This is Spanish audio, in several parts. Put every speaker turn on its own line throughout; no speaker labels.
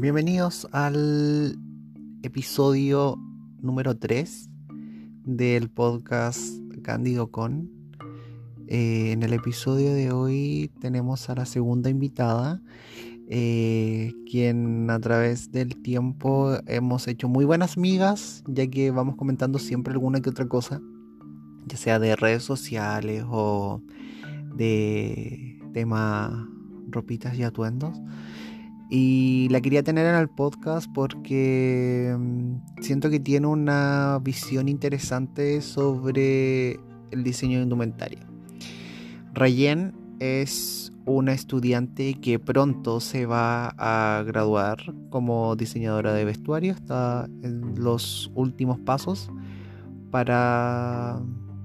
Bienvenidos al episodio número 3 del podcast Cándido Con. Eh, en el episodio de hoy tenemos a la segunda invitada, eh, quien a través del tiempo hemos hecho muy buenas amigas, ya que vamos comentando siempre alguna que otra cosa, ya sea de redes sociales o de tema ropitas y atuendos. Y la quería tener en el podcast porque mm, siento que tiene una visión interesante sobre el diseño de indumentaria. Rayen es una estudiante que pronto se va a graduar como diseñadora de vestuario. Está en los últimos pasos para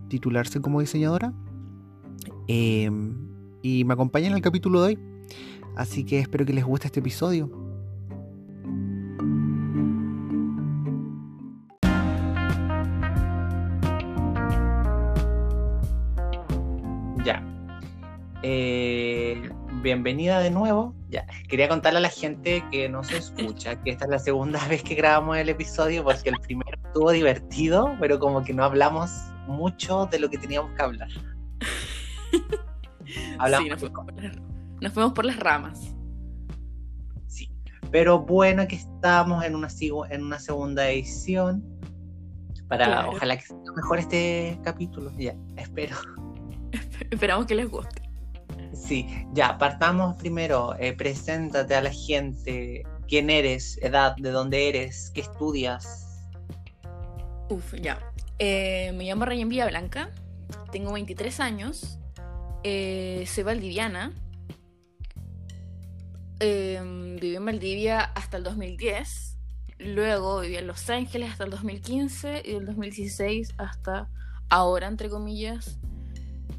titularse como diseñadora. Em, y me acompaña en el capítulo de hoy. Así que espero que les guste este episodio. Ya. Eh, bienvenida de nuevo. Ya. Quería contarle a la gente que no se escucha que esta es la segunda vez que grabamos el episodio porque el primero estuvo divertido, pero como que no hablamos mucho de lo que teníamos que hablar.
Hablamos nos fuimos por las ramas.
Sí, pero bueno que estamos en una, en una segunda edición. Para ojalá que sea mejor este capítulo. Ya, espero.
Esperamos que les guste.
Sí, ya, partamos primero. Eh, preséntate a la gente. ¿Quién eres? ¿Edad? ¿De dónde eres? ¿Qué estudias?
Uf, ya. Eh, me llamo Rayen Blanca. Tengo 23 años. Eh, soy valdiviana. Em, viví en Valdivia hasta el 2010, luego viví en Los Ángeles hasta el 2015 y del 2016 hasta ahora, entre comillas,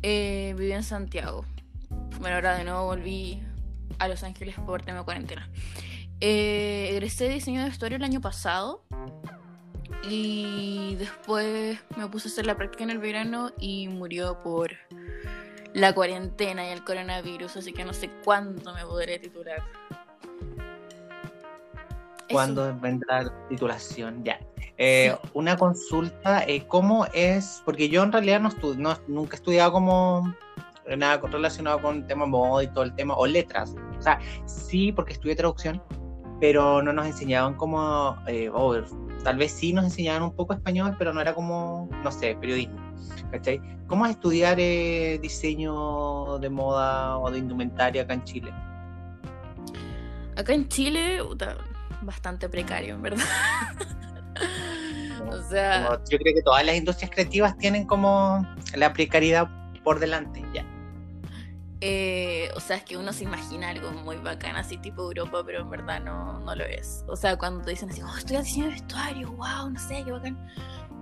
eh, viví en Santiago. Bueno, ahora de nuevo volví a Los Ángeles por tema de cuarentena. Eh, egresé diseño de vestuario el año pasado y después me puse a hacer la práctica en el verano y murió por la cuarentena y el coronavirus, así que no sé cuándo me podré titular.
¿Cuándo vendrá la titulación? Ya. Eh, una consulta, eh, ¿cómo es? Porque yo en realidad no, no nunca he estudiado como nada relacionado con el tema moda y todo el tema, o letras. O sea, sí, porque estudié traducción, pero no nos enseñaban como, eh, tal vez sí nos enseñaban un poco español, pero no era como, no sé, periodismo. ¿Cachai? ¿Cómo es estudiar eh, diseño de moda o de indumentaria acá en Chile?
Acá en Chile, bastante precario, en verdad.
o sea... yo creo que todas las industrias creativas tienen como la precariedad por delante, ya.
Eh, o sea, es que uno se imagina algo muy bacán, así tipo Europa, pero en verdad no, no lo es. O sea, cuando te dicen así, oh, estoy diseño de vestuario, wow, no sé, qué bacán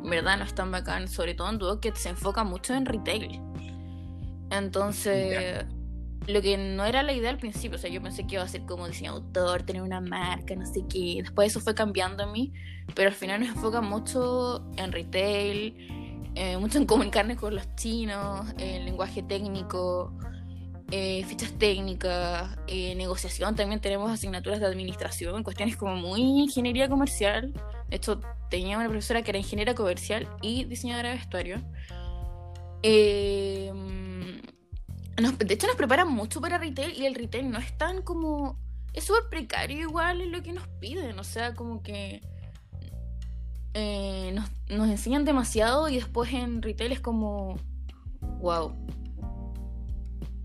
en verdad no es tan bacán, sobre todo en Duo que se enfoca mucho en retail. Entonces, lo que no era la idea al principio, o sea, yo pensé que iba a ser como diseñador, tener una marca, no sé qué. Después eso fue cambiando en mí, pero al final nos enfoca mucho en retail, eh, mucho en comunicarnos con los chinos, en lenguaje técnico, eh, fichas técnicas, eh, negociación. También tenemos asignaturas de administración, cuestiones como muy ingeniería comercial. De hecho, tenía una profesora que era ingeniera comercial y diseñadora de vestuario. Eh, de hecho, nos preparan mucho para retail y el retail no es tan como. Es súper precario igual en lo que nos piden. O sea, como que. Eh, nos, nos enseñan demasiado y después en retail es como. ¡Wow!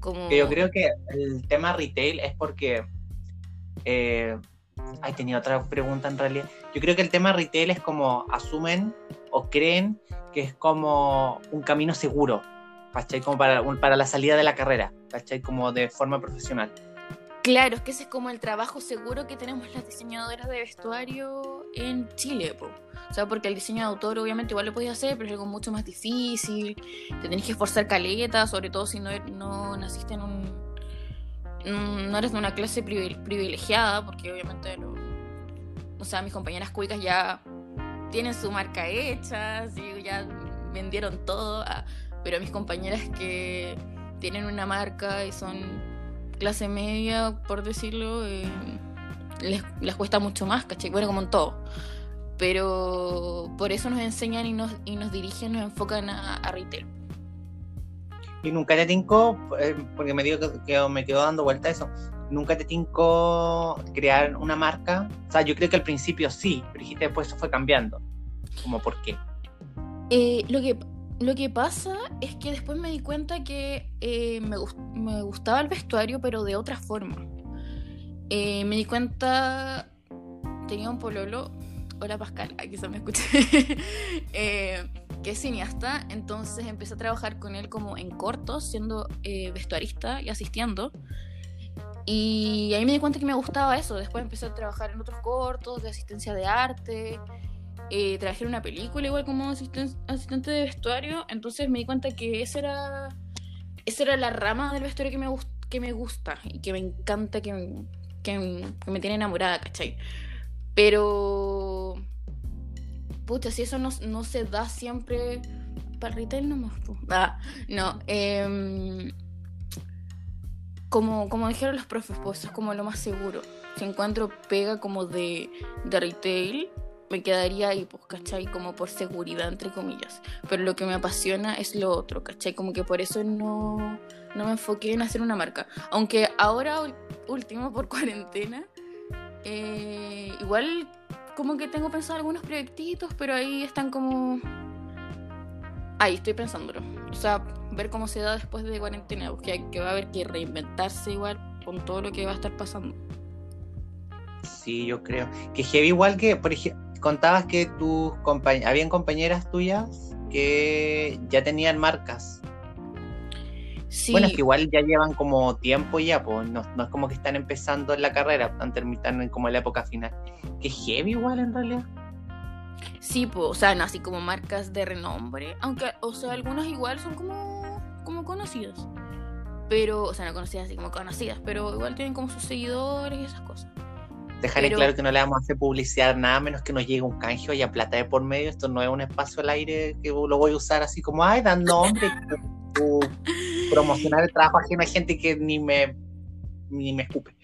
Como... Yo creo que el tema retail es porque. Eh, Ay, tenía otra pregunta en realidad. Yo creo que el tema retail es como asumen o creen que es como un camino seguro, ¿cachai? Como para, para la salida de la carrera, ¿cachai? Como de forma profesional.
Claro, es que ese es como el trabajo seguro que tenemos las diseñadoras de vestuario en Chile, po. O sea, porque el diseño de autor obviamente igual lo podías hacer, pero es algo mucho más difícil. Te tenés que esforzar caleta, sobre todo si no, no naciste en un no eres de una clase privilegiada, porque obviamente, o sea, mis compañeras cuicas ya tienen su marca hecha, ya vendieron todo, ah, pero mis compañeras que tienen una marca y son clase media, por decirlo, eh, les, les cuesta mucho más, ¿cachai? Bueno, como en todo. Pero por eso nos enseñan y nos, y nos dirigen, nos enfocan a, a retail.
Y nunca te tincó, eh, porque me digo que, me quedo dando vuelta a eso, nunca te tincó crear una marca. O sea, yo creo que al principio sí, pero dijiste después eso fue cambiando. ¿Cómo por qué?
Eh, lo, que, lo que pasa es que después me di cuenta que eh, me, me gustaba el vestuario, pero de otra forma. Eh, me di cuenta, tenía un pololo, hola Pascal, se me escucha, eh, que es cineasta, entonces empecé a trabajar con él como en cortos, siendo eh, vestuarista y asistiendo. Y ahí me di cuenta que me gustaba eso. Después empecé a trabajar en otros cortos de asistencia de arte. Eh, trabajé en una película igual como asisten- asistente de vestuario. Entonces me di cuenta que esa era, esa era la rama del vestuario que me, que me gusta y que me encanta, que, me- que me tiene enamorada, ¿cachai? Pero... Pucha, si eso no, no se da siempre para retail nomás. Ah, no. em, como, como dijeron los profes, pues eso es como lo más seguro. Si encuentro pega como de, de retail, me quedaría ahí, pues, ¿cachai? Como por seguridad, entre comillas. Pero lo que me apasiona es lo otro, ¿cachai? Como que por eso no, no me enfoqué en hacer una marca. Aunque ahora, último, por cuarentena, eh, igual como que tengo pensado algunos proyectitos, pero ahí están como... Ahí estoy pensándolo. O sea, ver cómo se da después de cuarentena, porque que va a haber que reinventarse igual con todo lo que va a estar pasando.
Sí, yo creo. Que heavy igual que, por ejemplo, contabas que tus habían compañeras tuyas que ya tenían marcas.
Sí,
Bueno, es que igual ya llevan como tiempo ya, pues no, no es como que están empezando en la carrera, están terminando en como en la época final. Que heavy igual en realidad.
sí, po, o sea, no así como marcas de renombre, aunque, o sea, algunas igual son como, como conocidas. Pero, o sea, no conocidas así como conocidas, pero igual tienen como sus seguidores y esas cosas.
Dejar en claro que no le vamos a hacer publicidad nada menos que nos llegue un canje y a plata de por medio. Esto no es un espacio al aire que lo voy a usar así como, ay, dan nombre, promocionar el trabajo ajeno a gente que ni me, ni me escupe.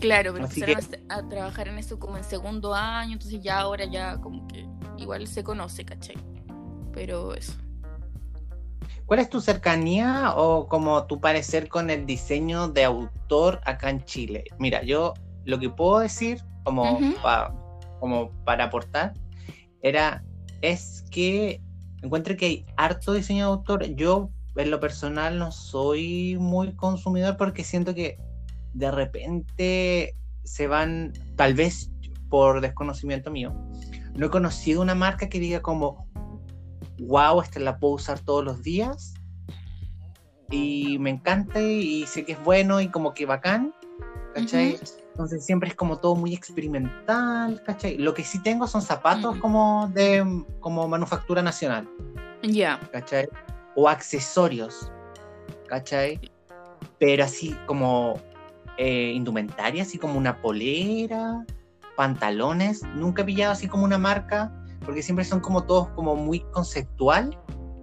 Claro, pero empezaron a, a trabajar en eso como en segundo año, entonces ya ahora ya como que igual se conoce, ¿cachai? Pero eso.
¿Cuál es tu cercanía o como tu parecer con el diseño de autor acá en Chile? Mira, yo lo que puedo decir como, pa- como para aportar era es que encuentro que hay harto diseño de autor. Yo en lo personal no soy muy consumidor porque siento que de repente se van, tal vez por desconocimiento mío, no he conocido una marca que diga como, wow, esta la puedo usar todos los días y me encanta y sé que es bueno y como que bacán, ¿cachai? Entonces siempre es como todo muy experimental, ¿cachai? Lo que sí tengo son zapatos
Ujú.
como de como manufactura nacional,
Ya.
¿cachai? O accesorios, ¿cachai? Pero así como eh, indumentaria, así como una polera, pantalones, nunca he pillado así como una marca, porque siempre son como todos como muy conceptual,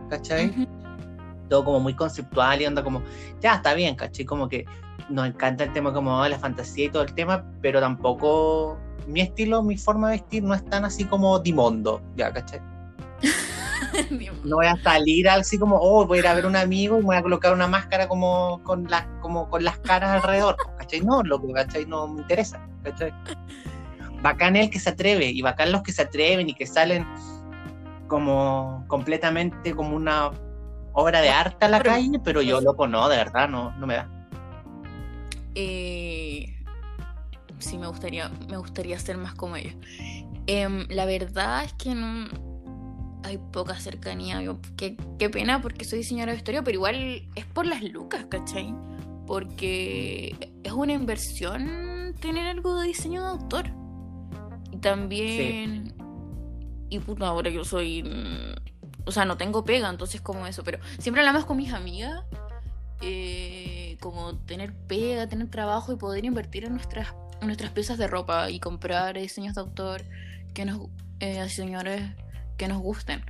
¿cachai? Todo como muy conceptual y anda como, ya está bien, ¿cachai? Como que nos encanta el tema como de la fantasía y todo el tema, pero tampoco mi estilo, mi forma de vestir no es tan así como Dimondo, ya, ¿cachai? No voy a salir así como, oh, voy a ir a ver un amigo y me voy a colocar una máscara como con las, como con las caras alrededor, ¿cachai? No, loco, ¿cachai? No me interesa, ¿cachai? Bacán el que se atreve y bacán los que se atreven y que salen como completamente como una obra de arte a la
Pero-
calle, pero yo loco no, de verdad, no, no me da.
Eh, sí, me gustaría, me gustaría ser más como ellos. Em, la verdad es que no hay poca cercanía. yo- qué, pena porque soy diseñadora de vestuario, pero igual es por las lucas, ¿cachai? Porque es una inversión tener algo de diseño de autor. Y también... Y puta, ahora yo soy... mm, O sea, no tengo pega, entonces como eso, pero siempre hablamos con mis amigas eh, como tener pega, tener trabajo y poder invertir en nuestras, nuestras piezas de ropa y comprar diseños de autor que nos, eh, diseñadores que nos gusten.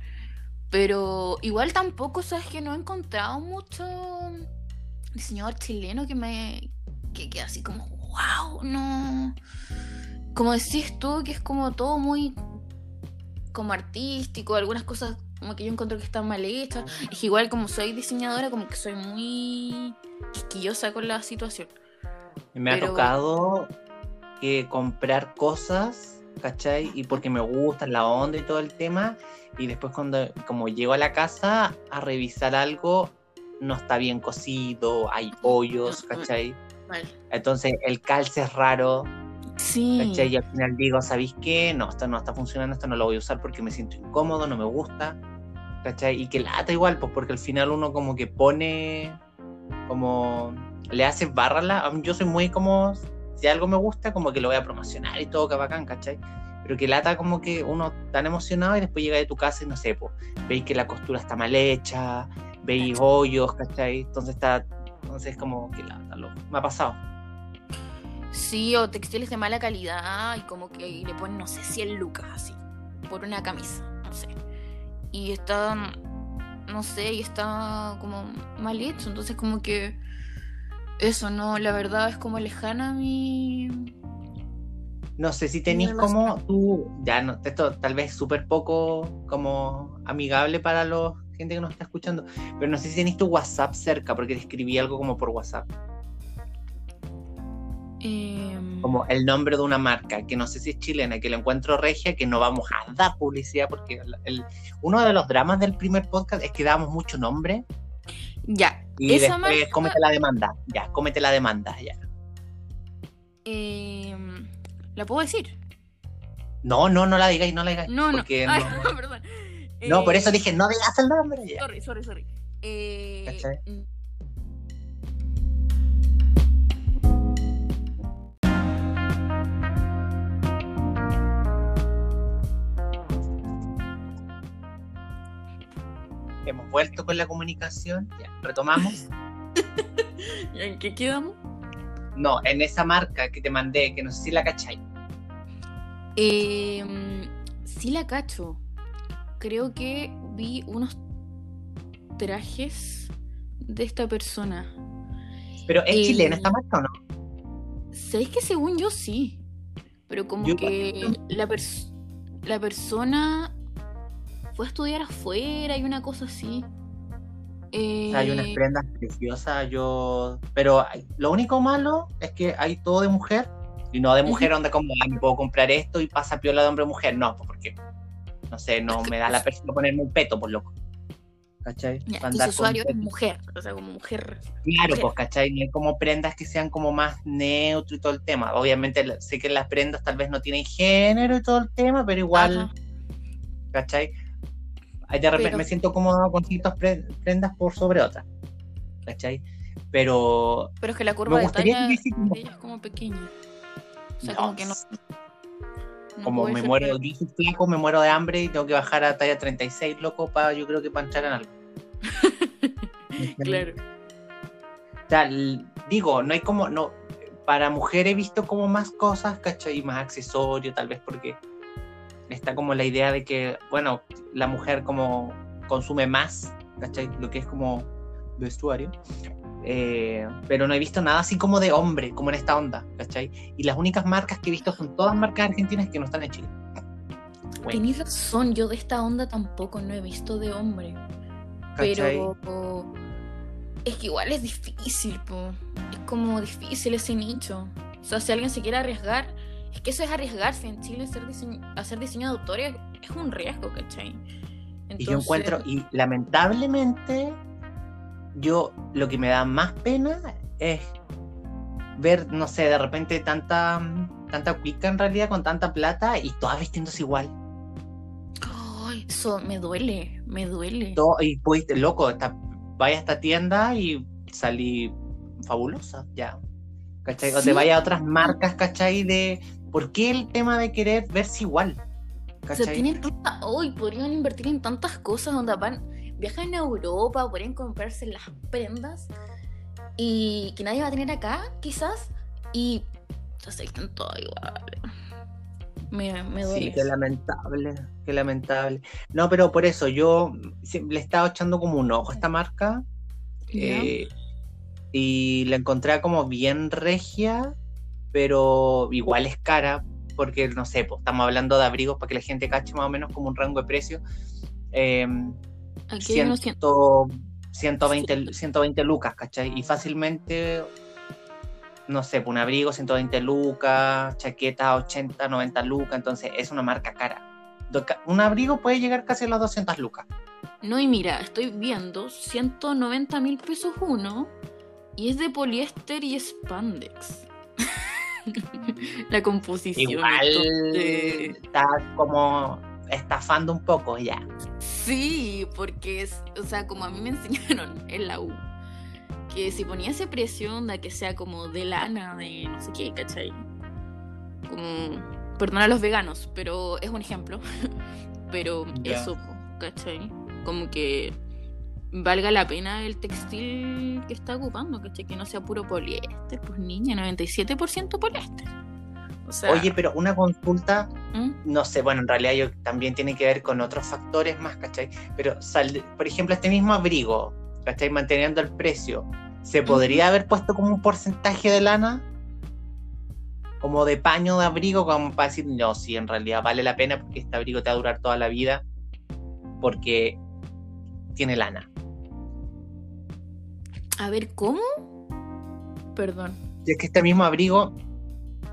Pero igual tampoco, sabes que no he encontrado mucho diseñador chileno que me que, que así como wow, no. Como decís tú, que es como todo muy como artístico, algunas cosas como que yo encuentro que están mal hechas. Es igual como soy diseñadora, como que soy muy quisquillosa con la situación.
Me ha tocado que comprar cosas, ¿cachai? Y porque me gusta la onda y todo el tema. Y después cuando como llego a la casa a revisar algo, no está bien cocido, hay hoyos, ¿cachai? Entonces el calce es raro.
Sí.
¿cachai? Y al final digo, ¿sabéis qué? No, esto no está funcionando, esto no lo voy a usar porque me siento incómodo, no me gusta. ¿Cachai? Y que lata igual, pues porque al final uno como que pone, como le hace barra Yo soy muy como, si algo me gusta, como que lo voy a promocionar y todo, que bacán, ¿cachai? Pero que lata como que uno tan emocionado y después llega de tu casa y no sé, pues, veis que la costura está mal hecha, veis hoyos, ¿cachai? Entonces está, entonces como que lata, loco. Me ha pasado.
Sí, o textiles de mala calidad y como que le ponen, no sé, 100 lucas así, por una camisa, no sé. Y está, no sé, y está como mal hecho, entonces como que eso, no, la verdad es como lejana a mi...
No sé si tenéis como tú, ya no, esto tal vez súper poco como amigable para la gente que nos está escuchando, pero no sé si tenéis tu WhatsApp cerca, porque te escribí algo como por WhatsApp.
Em,
como el nombre de una marca, que no sé si es chilena, que lo encuentro regia, que no vamos a dar publicidad, porque el, uno de los dramas del primer podcast es que damos mucho nombre.
Ya.
Y esa después cómete la demanda. Ya, cómete la demanda, ya.
Em, ¿La puedo decir?
No, no, no la digáis, no la digáis.
No,
no.
no, perdón.
No, por eso dije, no digas el nombre.
Ya. Sorry, sorry, sorry. Eh,
hemos vuelto con la comunicación, ya, retomamos.
¿Y en qué quedamos?
No, en esa marca que te mandé, que no sé si la cachai.
Eh, sí la cacho. Creo que vi unos trajes de esta persona.
¿Pero es chilena esta marca o no?
¿Sabéis que según yo sí? Pero como que la, la persona fue a estudiar afuera y una cosa así.
hay unas eh, prendas preciosas, yo. Pero lo único malo es que hay todo de mujer. Y no de mujer donde como me puedo comprar esto y pasa piola de hombre a mujer. No, pues porque no sé, no me da la persona ponerme un peto, por loco. ¿Cachai?
Ya, usuario es mujer, o sea, como mujer.
Claro, pues, ¿cachai? No hay como prendas que sean como más neutro y todo el tema. Obviamente sé que las prendas tal vez no tienen género y todo el tema, pero igual, ¿cachai? De repente me siento cómodo con ciertas prendas por sobre otras. ¿Cachai? Pero.
Pero es que la curva de talla de ella es como pequeña. O sea, como que no.
como me muero, yo soy flaco, me muero de hambre y tengo que bajar a talla 36, loco, para yo creo que en algo.
claro.
O sea, digo, no hay como, no, para mujer he visto como más cosas, ¿cachai? Más accesorios, tal vez porque está como la idea de que, bueno, la mujer como consume más, ¿cachai? Lo que es como vestuario. Eh, pero no he visto nada así como de hombre, como en esta onda, ¿cachai? Y las únicas marcas que he visto son todas marcas argentinas que no están en Chile.
Bueno. razón, yo de esta onda tampoco no he visto de hombre. Pero es que igual es difícil, es como difícil ese nicho. O sea, si alguien se quiere arriesgar, es que eso es arriesgarse en Chile, hacer diseño, hacer diseño de autor es, un riesgo, ¿cachai?
Y yo encuentro, y lamentablemente, yo lo que me da más pena es ver, no sé, de repente tanta, tanta cuica en realidad con tanta plata y todas vistiéndose igual.
Ay, eso me duele, me duele.
y pues, loco, vaya a esta tienda y salí fabulosa, ya. ¿Cachai? O te vaya a otras marcas, ¿cachai? De, ¿Por qué el tema de querer verse igual?
¿Cachai? O sea, tienen tanta... Hoy podrían invertir en tantas cosas donde van, viajan a Europa, podrían comprarse las prendas y que nadie va a tener acá, quizás, y se sienten todo igual. Me, me duele.
Sí, qué lamentable, qué lamentable. No, pero por eso yo le he estado echando como un ojo a esta marca eh, y la encontré como bien regia pero igual es cara, porque no sé, pues, estamos hablando de abrigos para que la gente cache más o menos como un rango de precio. Eh,
Aquí hay unos cien-
120, 120 lucas, ¿cachai? Y fácilmente, no sé, pues, un abrigo 120 lucas, chaqueta 80, 90 lucas, entonces es una marca cara. Un abrigo puede llegar casi a las 200 lucas.
No, y mira, estoy viendo 190 mil pesos uno y es de poliéster y spandex. La composición.
Igual
entonces-
está como estafando un poco ya.
Sí, porque es, o sea, como a mí me enseñaron en la U, que si ponía ese precio, onda que sea como de lana, de no sé qué, ¿cachai? Como, perdona a los veganos, pero es un ejemplo. pero
Ya.
eso, ¿cachai? Como que valga la pena el textil que está ocupando, ¿cachai? Que no sea puro poliéster, pues niña, 97% poliéster. O sea,
Oye, pero una consulta,
¿Mm?
no sé, bueno, en realidad yo, también tiene que ver con otros factores más, ¿cachai? Pero, sal- por ejemplo, este mismo abrigo, ¿cachai? Manteniendo el precio, ¿se podría haber puesto como un porcentaje de lana? Como de paño de abrigo, como para decir, no, sí, en realidad vale la pena porque este abrigo te va a durar toda la vida, porque tiene lana.
A ver, ¿cómo? Perdón.
Es que este mismo abrigo,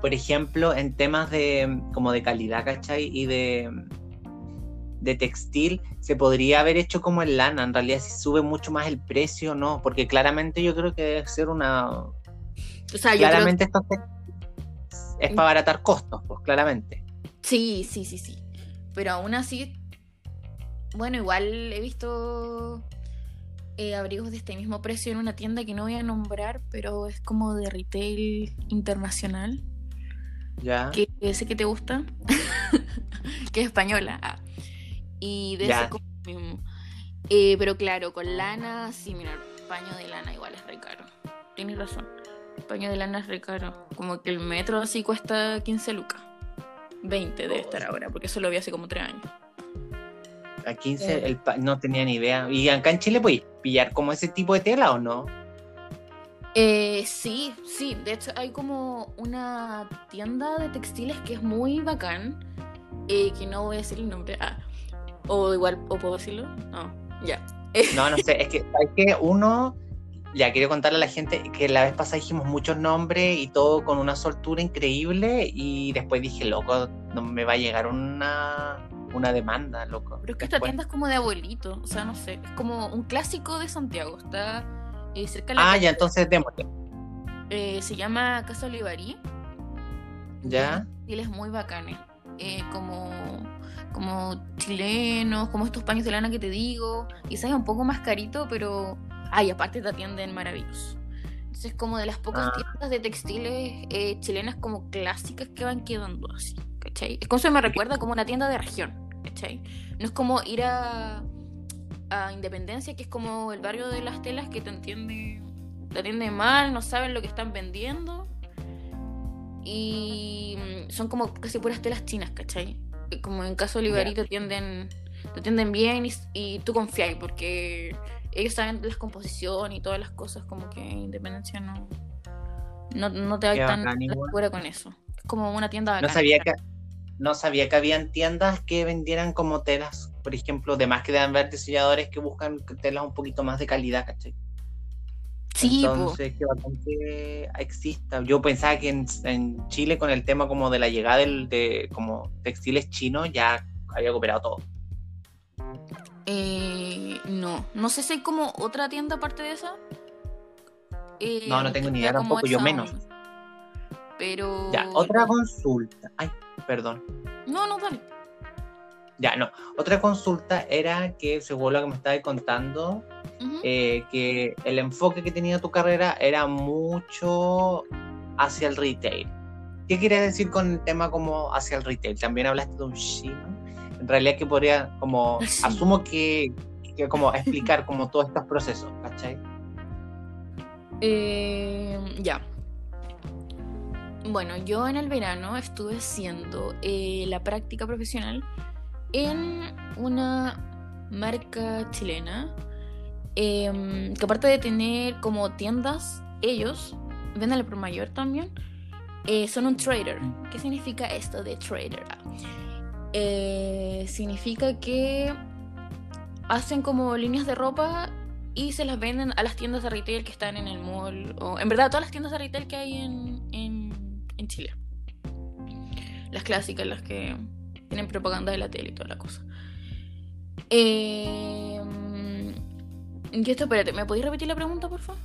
por ejemplo, en temas de como de calidad, ¿cachai? Y de, de textil, se podría haber hecho como en lana. En realidad, si sube mucho más el precio, ¿no? Porque claramente yo creo que debe ser una.
O sea, yo creo
claramente esto es para abaratar costos, pues claramente.
Sí, sí, sí, sí. Pero aún así, bueno, igual he visto eh, abrigos de este mismo precio en una tienda que no voy a nombrar, pero es como de retail internacional,
Ya.
que sé que te gusta, que es española. ah. Y de
Ya.
ese como mismo. Eh, pero claro, con lana, sí, mira, paño de lana igual es re caro. Tienes razón. El paño de lana es re caro. Como que el metro así cuesta 15 lucas. 20 debe estar ahora, porque eso lo vi hace como 3 años.
A 15, el pa- no tenía ni idea. ¿Y acá en Chile podéis pillar como ese tipo de tela o no?
Eh, sí, sí. De hecho, hay como una tienda de textiles que es muy bacán. eh, que no voy a decir el nombre. Ah, o igual, ¿o puedo decirlo? No, ya.
No, no sé, es que hay que uno, ya quiero contarle a la gente que la vez pasada dijimos muchos nombres y todo con una soltura increíble y después dije, loco, no me va a llegar una, una demanda, loco.
Pero es que esta tienda es como de abuelito. O sea, no sé. Es como un clásico de Santiago. Está eh, cerca de la
Ah,
calle.
ya, entonces démosle.
Eh, se llama Casa Olivarí.
Ya,
Textiles muy bacanes. eh, como, como chilenos, como estos paños de lana que te digo. Quizás es un poco más carito, pero. Ay, aparte te atienden maravilloso. Entonces, como de las pocas
Ah.
tiendas de textiles eh, chilenas como clásicas que van quedando así, ¿cachai? Es como se me recuerda como una tienda de región, ¿cachai? No es como ir a, a Independencia, que es como el barrio de las telas que te entiende, te atiende mal, no saben lo que están vendiendo. Y mm, son como casi puras telas chinas, ¿cachai? Como en caso de Olivarí te atienden, te atienden bien y, y tú confías porque ellos saben las composiciones y todas las cosas, como que Independencia no, no, no te va tan fuera con eso. Es como una tienda
no
bacana.
sabía que no sabía que habían tiendas que vendieran como telas, por ejemplo, de más que deben haber diseñadores que buscan telas un poquito más de calidad, ¿cachai?
Sí.
Entonces, que exista. Yo pensaba que en, en Chile, con el tema como de la llegada del, de como textiles chinos, ya había cooperado todo.
Eh, no, no sé si hay como otra tienda aparte de esa. Eh,
No, no tengo
que
ni idea tampoco, yo menos.
onda. Pero.
Ya, otra consulta. Ay, perdón.
No, no, dale.
Ya, no. Otra consulta era que, según lo que me estabas contando, eh, que el enfoque que tenía tu carrera era mucho hacia el retail. ¿Qué quieres decir con el tema como hacia el retail? También hablaste de un chino. En realidad que podría como,
Sí.
asumo que, que como explicar como todos estos procesos, ¿cachai?
Eh, ya. Bueno, yo en el verano estuve haciendo eh, la práctica profesional en una marca chilena em, que aparte de tener como tiendas, ellos venden al por mayor también eh, son un trader. ¿Qué significa esto de trader? Eh, significa que hacen como líneas de ropa y se las venden a las tiendas de retail que están en el mall, o en verdad todas las tiendas de retail que hay en, en, en Chile. Las clásicas, las que tienen propaganda de la tele y toda la cosa. Eh, y esto, espérate, ¿me podéis repetir la pregunta, por favor?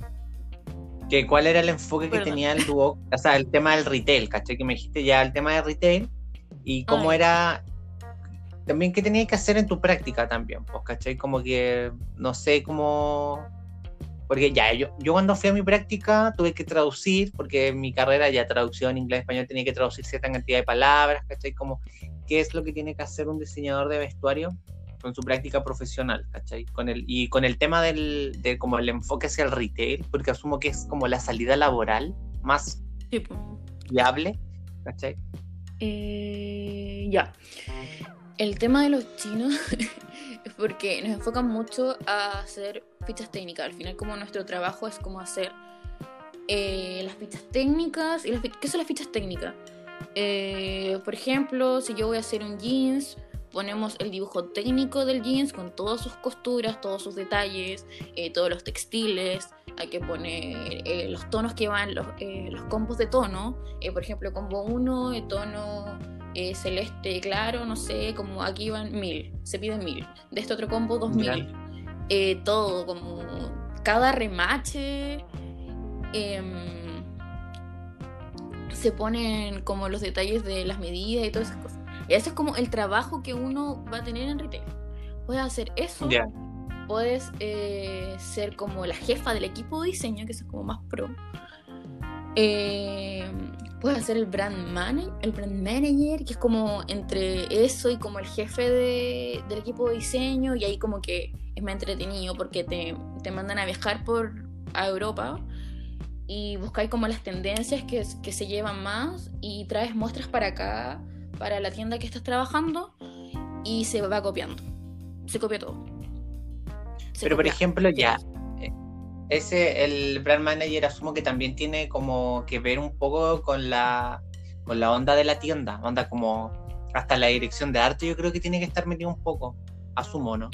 Que cuál era el enfoque que tenía el dúo, o sea, el tema del retail, ¿cachai? Que me dijiste ya el tema del retail y cómo era también qué tenías que hacer en tu práctica también, pues, ¿cachai? Como que no sé cómo porque ya yo, yo cuando fui a mi práctica tuve que traducir, porque en mi carrera ya traducción inglés-español tenía que traducir cierta cantidad de palabras, ¿cachai? Como qué es lo que tiene que hacer un diseñador de vestuario con su práctica profesional, ¿cachai? Con el, y con el tema del, de como el enfoque hacia el retail, porque asumo que es como la salida laboral más viable, ¿cachai?
Eh, ya. El tema de los chinos es porque nos enfocan mucho a hacer fichas técnicas. Al final, como nuestro trabajo es como hacer eh, las fichas técnicas. y las ¿Qué son las fichas técnicas? Eh, por ejemplo, si yo voy a hacer un jeans, ponemos el dibujo técnico del jeans con todas sus costuras, todos sus detalles, eh, todos los textiles. Hay que poner eh, los tonos que van, los, los combos de tono. Por ejemplo, combo 1, de tono celeste claro, no sé, como aquí van 1000, se piden 1000. De este otro combo 2000. Eh, todo, como cada remache. em, se ponen como los detalles de las medidas y todas esas cosas. Y eso es como el trabajo que uno va a tener en retail. Puedes hacer eso. Puedes eh, ser como la jefa del equipo de diseño, que eso es como más pro. Eh, puedes hacer el brand, manager, el brand manager, que es como entre eso y como el jefe de- del equipo de diseño. Y ahí como que es más entretenido porque te, te mandan a viajar por a Europa y buscáis como las tendencias que, que se llevan más y traes muestras para acá, para la tienda que estás trabajando y se va copiando. Se copia todo. Se
Pero por ejemplo, ya, ese, el brand manager asumo que también tiene como que ver un poco con la, con la onda de la tienda, onda como hasta la dirección de arte yo creo que tiene que estar metido un poco, asumo, ¿no?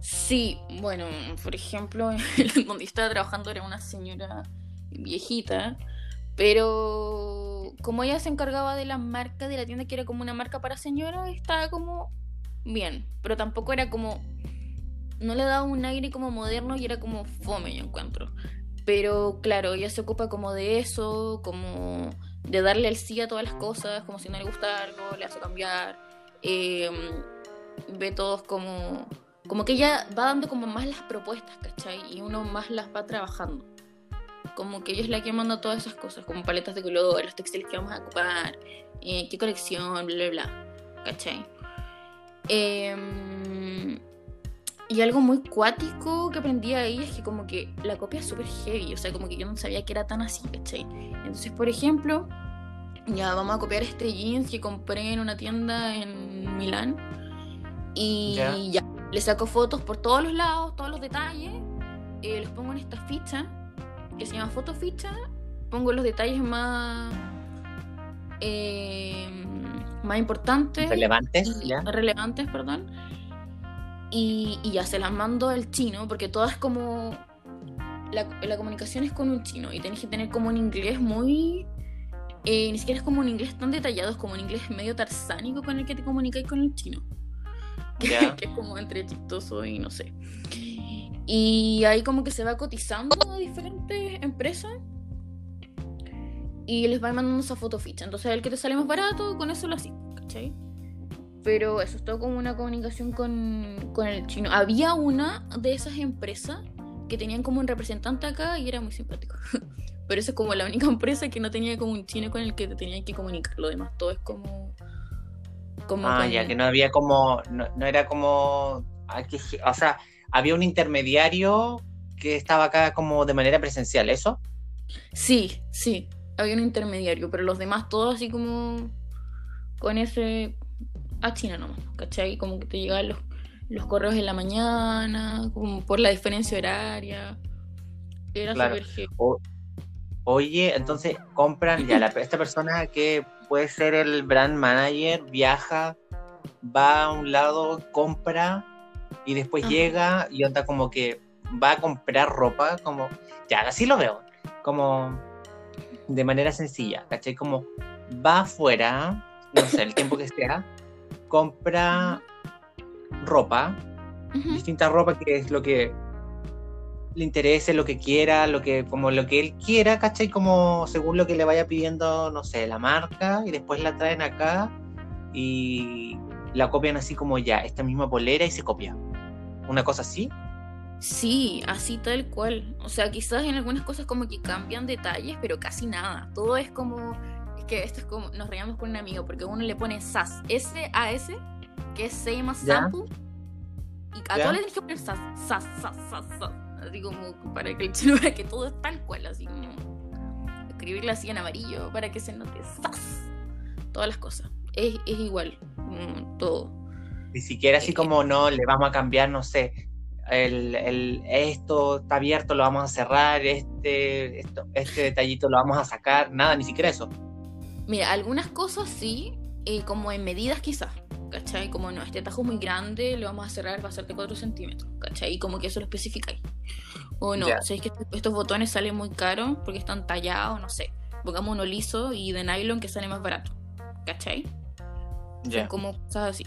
Sí, bueno, por ejemplo, donde estaba trabajando era una señora viejita, pero como ella se encargaba de la marca de la tienda, que era como una marca para señora, estaba como bien, pero tampoco era como, no le daba un aire como moderno y era como fome, yo encuentro. Pero claro, ella se ocupa como de eso, como de darle el sí a todas las cosas, como si no le gusta algo, le hace cambiar. eh, ve todos como como que ella va dando como más las propuestas, ¿cachai? Y uno más las va trabajando. Como que ella es la que manda todas esas cosas, como paletas de color, los textiles que vamos a ocupar, eh, qué colección, bla, bla, bla, ¿cachai? Em, y algo muy cuático que aprendí ahí es que como que la copia es súper heavy, o sea, como que yo no sabía que era tan así, ¿cachai? Entonces, por ejemplo, ya vamos a copiar este jeans que compré en una tienda en Milán. Y
Ya.
ya, le saco fotos por todos los lados, todos los detalles. eh, los pongo en esta ficha que se llama fotoficha. Pongo los detalles más, eh, más importantes
Relevantes, ¿ya?
relevantes, perdón. Y, y ya se las mando al chino, porque todas como. La, la comunicación es con un chino y tenés que tener como un inglés muy. eh, ni siquiera es como un inglés tan detallado, es como un inglés medio tarsánico con el que te comunicáis con el chino. Que,
Ya.
que es como entre chistoso y no sé. Y ahí como que se va cotizando a diferentes empresas y les va mandando esa fotoficha. Entonces el que te sale más barato, con eso lo haces, ¿cachai? Pero eso es todo como una comunicación con, con el chino. Había una de esas empresas que tenían como un representante acá y era muy simpático. Pero esa es como la única empresa que no tenía como un chino con el que te tenían que comunicar. Lo demás todo es como... como
Ah,
con-
ya, que no había como, no, no era como, ah, o sea, había un intermediario que estaba acá como de manera presencial, ¿eso?
Sí, sí, había un intermediario, pero los demás todos así como con ese a China nomás, ¿cachai? Como que te llegaban los, los correos en la mañana, como por la diferencia horaria. Era
Claro. O, Oye, entonces compran, ya, la, esta persona que puede ser el brand manager, viaja, va a un lado, compra y después
Ajá.
llega y onda como que va a comprar ropa, como, ya, así lo veo, como de manera sencilla, ¿cachai? Como va afuera, no sé, el tiempo que sea, compra ropa, distinta ropa que es lo que le interese, lo que quiera, lo que, como lo que él quiera, ¿cachai? Como según lo que le vaya pidiendo, no sé, la marca, y después la traen acá y la copian así como ya, esta misma polera y se copia. Una cosa así.
Sí, así tal cual. O sea, quizás en algunas cosas como que cambian detalles, pero casi nada. Todo es como. Que esto es como. Nos reíamos con un amigo porque uno le pone SAS, S-A-S, que es Same as. Sample. Y a todos les tienes que poner SAS, SAS, SAS, SAS. Así como para que el chino vea que todo es tal cual, así como. Escribirlo así en amarillo para que se note SAS. Todas las cosas. Es, es igual. todo.
Ni siquiera así
Eh,
como no, le vamos a cambiar, no sé, el, el- esto está abierto, lo vamos a cerrar, este, esto, este detallito lo vamos a sacar, nada, ni siquiera eso.
Mira, algunas cosas sí, eh, como en medidas quizás, ¿cachai? Como no, este tajo es muy grande, lo vamos a cerrar, va a ser de 4 centímetros, ¿cachai? Y como que eso lo especificáis. O no,
Ya.
¿sabéis que estos- estos botones salen muy caros porque están tallados? No sé. Pongamos uno liso y de nylon que sale más barato, ¿cachai? Son como cosas así.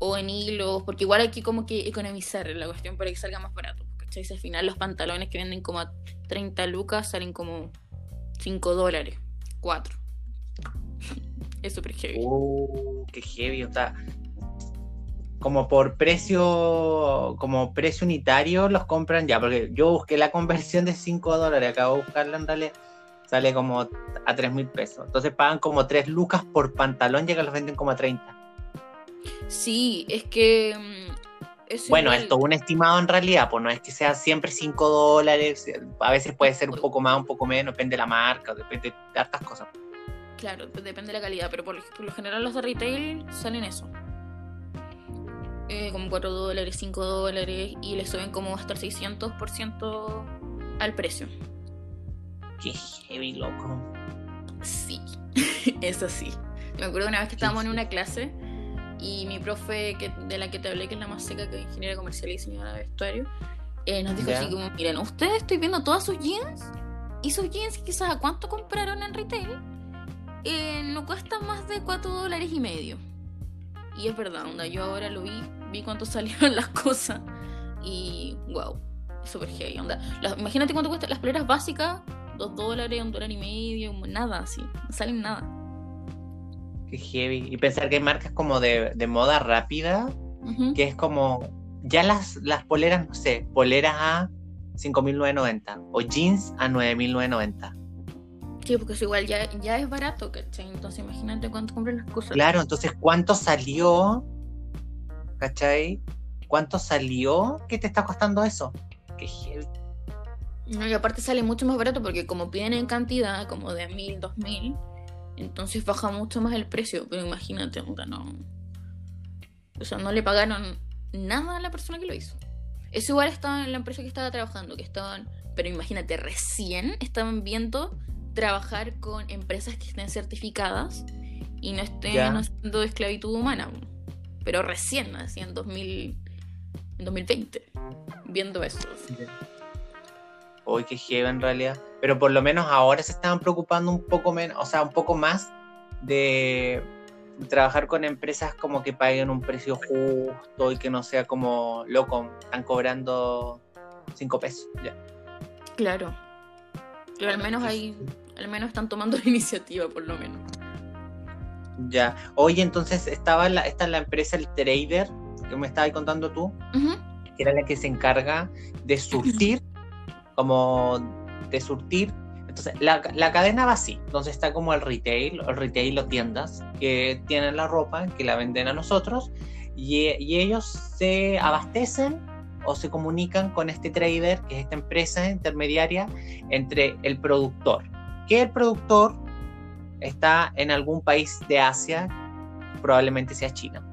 O en hilos, porque igual hay que como que economizar la cuestión para que salga más barato, ¿cachai? Si al final los pantalones que venden como a 30 lucas salen como 5 dólares, 4. Es súper heavy.
Uh, qué heavy, o sea, como por precio, como precio unitario los compran ya, porque yo busqué la conversión de 5 dólares, acabo de buscarla en realidad, sale como a 3 mil pesos. Entonces pagan como 3 lucas por pantalón y acá los venden como a 30.
Sí, es que. mm, es
Bueno,
igual-
esto es un estimado en realidad, pues no es que sea siempre 5 dólares, a veces puede ser un poco más, un poco menos, depende de la marca, depende de hartas cosas.
Claro, pues depende de la calidad, pero por, lo general los de retail salen eso. Eh, como 4 dólares, 5 dólares y le suben como hasta el 600% al precio.
Qué heavy, loco.
Sí, eso sí. Me acuerdo una vez que estábamos en una clase y mi profe que, de la que te hablé, que es la más seca, que es ingeniera comercial y diseñadora de vestuario, eh, nos dijo así como, miren, ustedes estoy viendo todas sus jeans y sus jeans quizás a cuánto compraron en retail, eh, no cuestan más de 4 dólares y medio. Y es verdad, onda, yo ahora lo vi, vi cuánto salieron las cosas y wow, súper heavy, onda. Imagínate cuánto cuestan las poleras básicas, 2 dólares, un dólar y medio, nada así, no salen nada.
Qué heavy. Y pensar que hay marcas como de, de moda rápida, que es como, ya las, las poleras, no sé, poleras a 5.990 o jeans a 9.990.
Sí, porque eso igual ya, ya es barato, ¿cachai? Entonces imagínate cuánto compran las cosas.
Claro, entonces, ¿cuánto salió? ¿Cachai? ¿Cuánto salió que te está costando eso? Qué heavy.
No, y aparte sale mucho más barato porque como piden en cantidad, como de mil, dos mil, entonces baja mucho más el precio. Pero imagínate, no. O sea, no le pagaron nada a la persona que lo hizo. Eso igual estaba en la empresa que estaba trabajando, que estaban, pero imagínate, recién estaban viendo trabajar con empresas que estén certificadas y no estén
Ya.
haciendo esclavitud humana. Pero recién, así en 2000, en 2020, viendo eso.
Uy, qué heavy en realidad. Pero por lo menos ahora se estaban preocupando un poco menos, o sea, un poco más de trabajar con empresas como que paguen un precio justo y que no sea como loco, están cobrando 5 pesos. Ya.
Claro. Pero al menos ahí, al menos están tomando la iniciativa, por lo menos.
Ya. Oye, entonces estaba la, esta es la empresa, el trader, que me estabas contando tú,
Ujú.
que era la que se encarga de surtir, como de surtir. Entonces, la, la cadena va así. Entonces está como el retail, el retail o tiendas que tienen la ropa, que la venden a nosotros, y, y ellos se abastecen o se comunican con este trader, que es esta empresa intermediaria entre el productor. Que el productor está en algún país de Asia, probablemente sea China.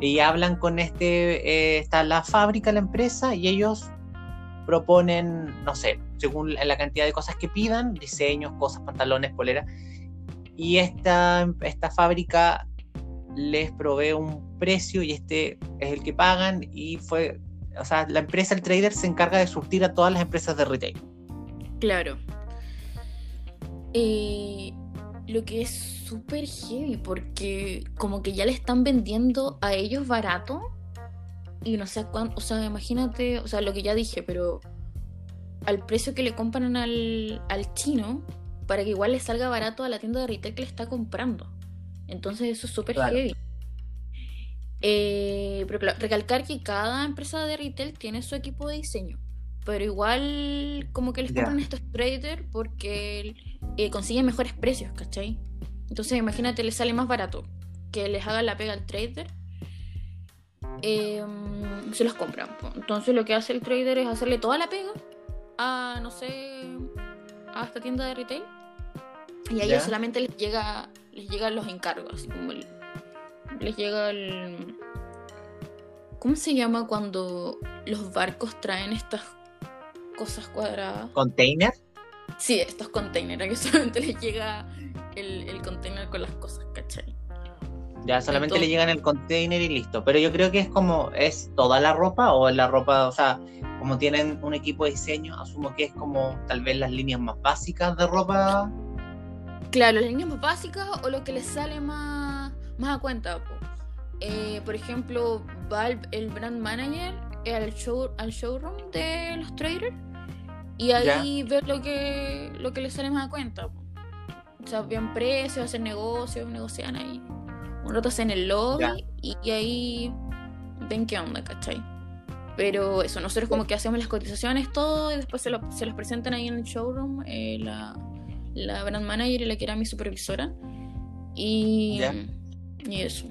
Y hablan con este, eh, está la fábrica, la empresa, y ellos proponen, no sé, según la cantidad de cosas que pidan, diseños, cosas, pantalones, poleras. Y esta, esta fábrica les provee un precio y este es el que pagan y fue, o sea, la empresa, el trader se encarga de surtir a todas las empresas de retail.
Claro. Eh, lo que es súper heavy porque como que ya le están vendiendo a ellos barato y no sé cuánto, o sea, imagínate, o sea, lo que ya dije, pero al precio que le compran al, al chino para que igual le salga barato a la tienda de retail que le está comprando. Entonces eso es súper heavy. Eh, pero claro, recalcar que cada empresa de retail tiene su equipo de diseño. Pero igual como que les compran estos traders porque eh, consiguen mejores precios, ¿cachai? Entonces imagínate, les sale más barato que les haga la pega al trader. Em, se los compran. Entonces lo que hace el trader es hacerle toda la pega a, no sé, a esta tienda de retail. Y a ellos solamente les llega les llegan los encargos, así como les llega el... ¿Cómo se llama cuando los barcos traen estas cosas cuadradas?
¿Container?
Sí, estos containers, que solamente les llega el, el container con las cosas, ¿cachai?
Ya solamente le llegan el container y listo. Pero yo creo que es como, ¿es toda la ropa o la ropa, o sea, como tienen un equipo de diseño, asumo que es como tal vez las líneas más básicas de ropa
Claro, las líneas más básicas o lo que les sale más, más a cuenta. Eh, por ejemplo, va el, brand manager al, show, al showroom de los traders y ahí ve lo que, lo que les sale más a cuenta. O sea, ven precios, hacen negocios, negocian ahí. Un rato hacen el lobby y, ahí ven qué onda, ¿cachai? Pero eso, nosotros como que hacemos las cotizaciones, todo, y después se, lo, se los presentan ahí en el showroom, eh, la, la brand manager y la que era mi supervisora. Y, y eso.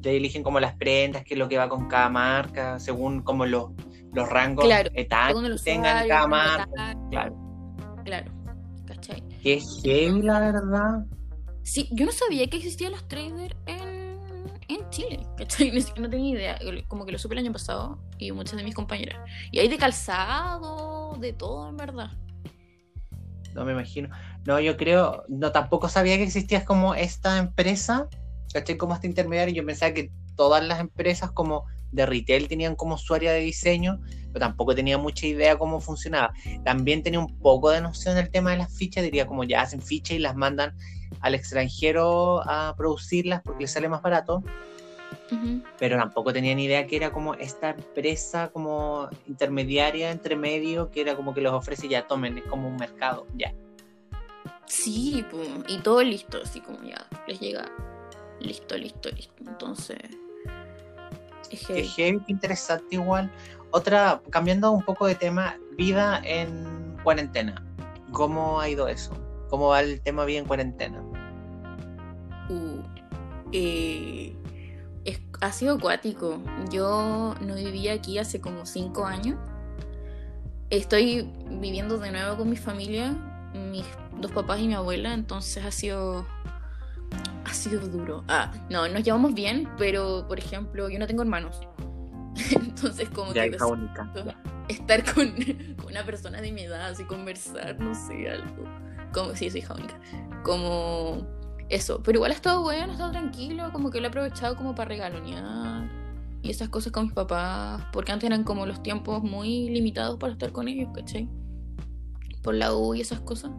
Ya eligen como las prendas, qué es lo que va con cada marca, según como los, los rangos
claro,
etarios tengan cada marca. Claro.
Claro. ¿Cachai?
Qué heavy, la verdad.
Sí, yo no sabía que existían los traders en, en Chile, ¿cachai? No tenía idea. Como que lo supe el año pasado y muchas de mis compañeras. Y hay de calzado, de todo, en verdad
no me imagino. No, yo creo, no, tampoco sabía que existía como esta empresa, ¿cachai? Como este intermediario. Yo pensaba que todas las empresas como de retail tenían como su área de diseño, pero tampoco tenía mucha idea cómo funcionaba. También tenía un poco de noción del tema de las fichas, diría como ya hacen fichas y las mandan al extranjero a producirlas porque les sale más barato pero tampoco tenía ni idea que era como esta empresa como intermediaria entre medio que era como que los ofrece ya tomen, es como un mercado, ya.
Sí, y todo listo, así como ya les llega listo, listo, listo. Entonces,
es heavy. interesante igual. Otra, cambiando un poco de tema, vida en cuarentena. ¿Cómo ha ido eso? ¿Cómo va el tema vida en cuarentena?
Uh, eh, ha sido acuático. Yo no vivía aquí hace como cinco años. Estoy viviendo de nuevo con mi familia, mis dos papás y mi abuela, entonces ha sido ha sido duro. Ah, no, nos llevamos bien, pero por ejemplo, yo no tengo hermanos. entonces como que estar con, con, una persona de mi edad, así conversar, no sé, algo. Como sí, soy hija única. Como eso, pero igual ha estado bueno, ha estado tranquilo, como que lo he aprovechado como para regalonear y esas cosas con mis papás, porque antes eran como los tiempos muy limitados para estar con ellos, ¿cachai? Por la U y esas cosas.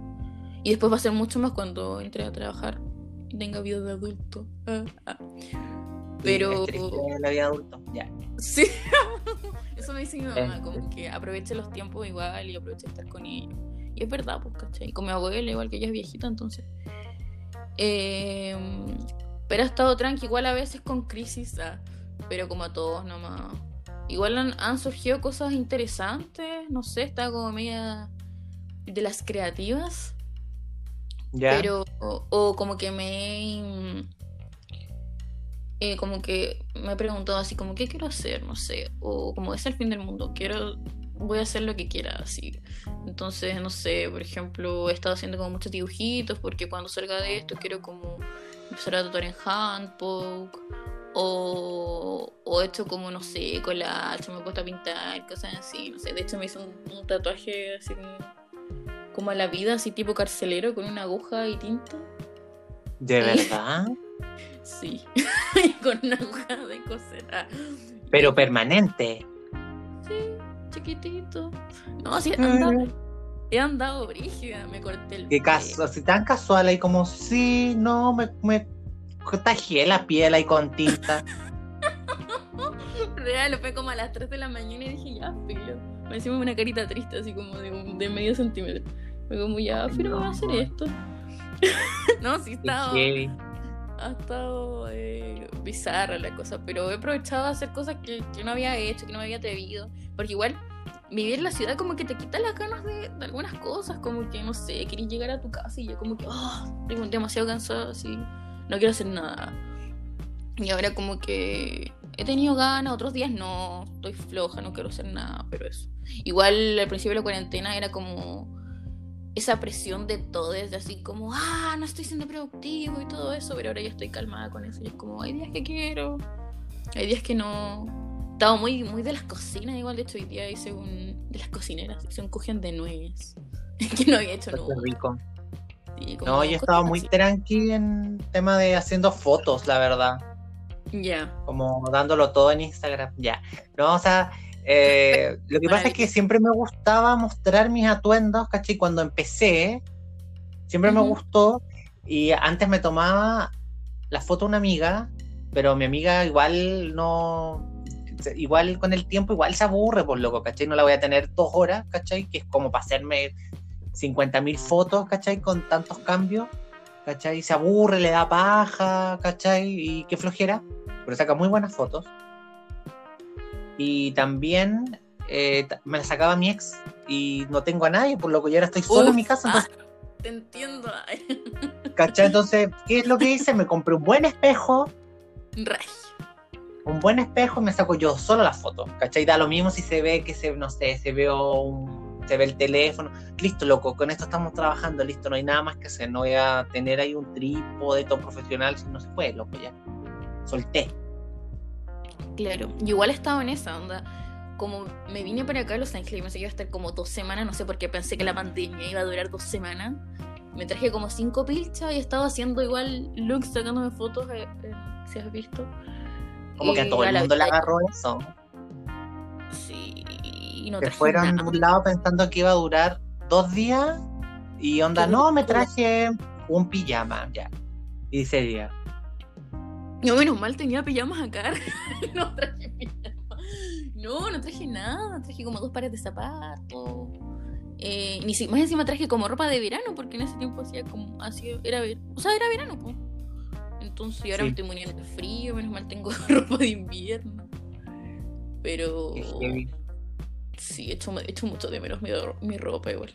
Y después va a ser mucho más cuando entre a trabajar tenga vida de adulto. Ah, ah. Pero.
la vida de adulto, ya.
Sí. Eso me dice mi mamá, como que aproveche los tiempos igual y aproveche estar con ellos. Y es verdad, pues, ¿cachai? Y con mi abuela, igual que ella es viejita, entonces Em, pero ha estado tranqui, igual a veces con crisis, ah, pero como a todos nomás. Igual han, surgido cosas interesantes, no sé, está como media de las creativas. Pero, o, como que me eh, como que me he preguntado así como qué quiero hacer, no sé, o como es el fin del mundo, quiero voy a hacer lo que quiera, así. Entonces, no sé, por ejemplo, he estado haciendo como muchos dibujitos porque cuando salga de esto quiero como empezar a tatuar en handpoke O, o hecho como, no sé, collage, me he puesto a pintar, cosas así, no sé. De hecho me un, un tatuaje así como, como a la vida, así tipo carcelero, con una aguja y tinta.
¿De verdad?
Sí, con una aguja de coser. Ah,
Pero permanente.
Sí, chiquitito. No, sí, he andado, he andado brígida, me corté el
Qué caso, así tan casual ahí como, sí, no, me, me la piel ahí con tinta.
Real, fue como a las 3 de la mañana y dije, ya, filo. Me hicimos una carita triste, así como de, un- de medio centímetro. Fue como, ya, filo, voy a hacer
No.
esto. no, sí, estaba, ha estado eh, bizarra la cosa, pero he aprovechado a hacer cosas que, que no había hecho, que no me había atrevido. Porque igual, vivir en la ciudad como que te quita las ganas de, de algunas cosas, como que, no sé, querés llegar a tu casa y ya como que, oh, estoy demasiado cansada, así, no quiero hacer nada. Y ahora como que he tenido ganas, otros días no, estoy floja, no quiero hacer nada, pero eso. Igual al principio de la cuarentena era como esa presión de todo, desde así como, ah, no estoy siendo productivo y todo eso, pero ahora ya estoy calmada con eso. Y es como, hay días que quiero, hay días que no. Estaba muy, muy de las cocinas, igual de hecho hoy día hice un. de las cocineras, hice un cojín de nuez. que no había hecho nunca.
rico.
Sí,
No, yo estaba muy
así.
tranqui en tema de haciendo fotos, la verdad.
Ya.
Como dándolo todo en Instagram. Ya. No, o sea, eh, lo que pasa es que siempre me gustaba mostrar mis atuendos, ¿cachai? Cuando empecé, siempre me gustó. Y antes me tomaba la foto de una amiga, pero mi amiga igual no. Igual con el tiempo, igual se aburre, por loco, ¿cachai? No la voy a tener dos horas, ¿cachai? Que es como para hacerme 50.000 fotos, ¿cachai? Con tantos cambios, ¿cachai? Se aburre, le da paja, ¿cachai? Y qué flojera, pero saca muy buenas fotos. Y también eh, me la sacaba mi ex y no tengo a nadie, por lo que yo ahora estoy solo en mi casa,
ah, te entiendo.
¿cachai? Entonces, ¿qué es lo que hice? Me compré un buen espejo,
Ray.
un buen espejo y me saco yo solo las fotos, ¿cachai? Da lo mismo si se ve que se, no sé, se ve un, se ve el teléfono. Listo, loco, con esto estamos trabajando, listo, no hay nada más que hacer, no voy a tener ahí un trípode todo profesional si no se puede, loco, ya. Solté.
Claro, yo igual estaba en esa onda. Como me vine para acá a Los Ángeles y pensé que iba a estar como dos semanas, no sé por qué pensé que la pandemia iba a durar dos semanas. Me traje como cinco pilchas y estaba haciendo igual looks, sacándome fotos, eh, eh, si has visto.
Como que a
Y
todo el mundo le agarró eso.
Sí, y no traje
fueron
nada.
de un lado pensando que iba a durar dos días y onda, no, me traje un pijama, ya. Y ese
No, menos mal tenía pijamas acá. no traje pijama. No, no traje nada. Traje como dos pares de zapatos. Eh, ni si, más encima traje como ropa de verano, porque en ese tiempo hacía como. Hacía, era, o sea, era verano, pues. Entonces, ahora
Sí.
me estoy muriendo de frío. Menos mal tengo ropa de invierno. Pero. Sí, echo, echo mucho de menos mi, mi ropa igual.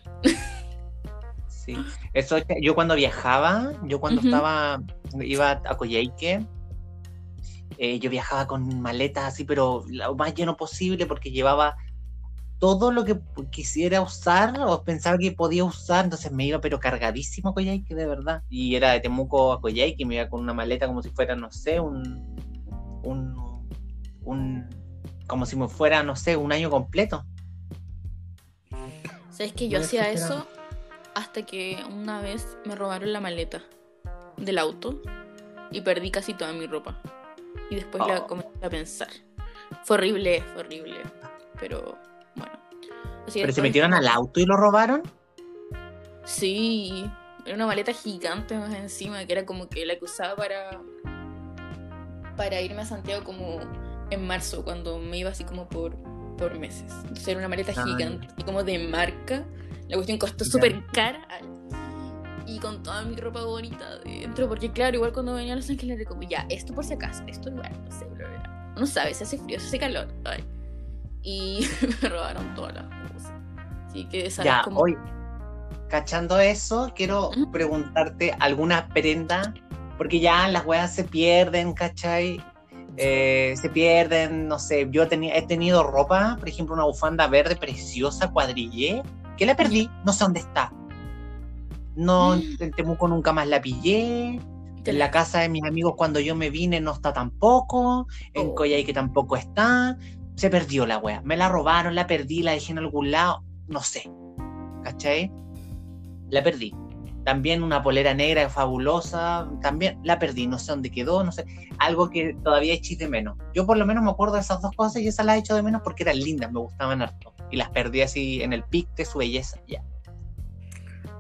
Sí. Eso es que yo cuando viajaba, yo cuando estaba, iba a Coyhaique, eh, yo viajaba con maletas así, pero lo más lleno posible porque llevaba todo lo que quisiera usar o pensaba que podía usar, entonces me iba pero cargadísimo a Coyhaique, de verdad. Y era de Temuco a Coyhaique, me iba con una maleta como si fuera, no sé, un, un, un como si me fuera, no sé, un año completo.
¿Sabes que yo hacía eso hasta que una vez me robaron la maleta del auto y perdí casi toda mi ropa? Y después la
Oh.
comencé a pensar. Fue horrible, fue horrible. Pero bueno. Así
Pero se metieron al auto y lo robaron.
Sí, era una maleta gigante más encima, que era como que la que usaba para, para irme a Santiago como en marzo, cuando me iba así como por, por meses. Entonces era una maleta
Ah,
gigante, como de marca. La cuestión costó súper cara. Y con toda mi ropa bonita dentro, porque claro, igual cuando venía a Los Ángeles era como, ya, esto por si acaso, esto igual, no sé, bla, bla, sabes, se hace frío, se hace calor. ay. Y me robaron todas las cosas. Así que esa
Ya,
es como...
hoy, cachando eso, quiero preguntarte alguna prenda, porque ya las weas se pierden, ¿cachai? Eh, se pierden, no sé, yo he tenido ropa, por ejemplo, una bufanda verde preciosa, cuadrillé, que la perdí, no sé dónde está. No,
Mm.
en Temuco nunca más la pillé, En la casa de mis amigos cuando yo me vine no está tampoco. En
Oh.
Coyhaique tampoco está. Se perdió la wea. Me la robaron, la perdí, la dejé en algún lado. No sé. ¿Cachai? La perdí. También una polera negra fabulosa. También la perdí. No sé dónde quedó. No sé. Algo que todavía eché de menos. Yo por lo menos me acuerdo de esas dos cosas y esas las he hecho de menos porque eran lindas. Me gustaban harto. Y las perdí así en el pic de su belleza. Ya.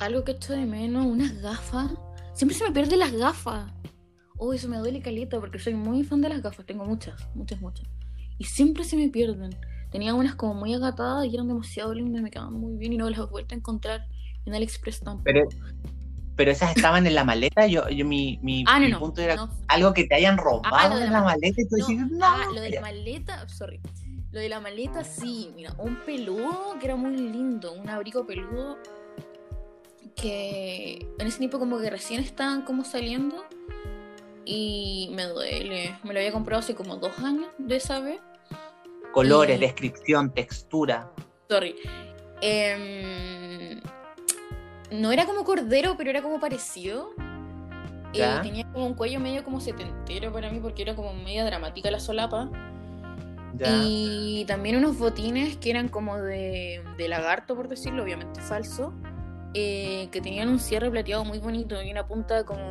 Algo que echo de menos, unas gafas. Siempre se me pierden las gafas. Oh, eso me duele caleta porque soy muy fan de las gafas. Tengo muchas, muchas, muchas. Y siempre se me pierden. Tenía unas como muy agatadas y eran demasiado lindas, me quedaban muy bien y no las he vuelto a encontrar en AliExpress tampoco.
Pero, pero esas estaban en la maleta. Yo, yo mi, mi,
ah, no,
mi
no.
punto era
no.
algo que te hayan robado
Ah, de
de
la
la
ma-
maleta y tú
No,
decís, no.
ah, lo de la maleta, sorry. Lo de la maleta, sí, mira, un peludo que era muy lindo, un abrigo peludo que en ese tiempo como que recién estaban como saliendo y me duele. Me lo había comprado hace como dos años de esa vez.
Colores,
y-
descripción, textura.
Sorry. Em, no era como cordero, pero era como parecido. Eh, tenía como un cuello medio como setentero para mí porque era como media dramática la solapa.
Ya.
Y también unos botines que eran como de, de lagarto, por decirlo, obviamente falso, eh, que tenían un cierre plateado muy bonito y una punta como...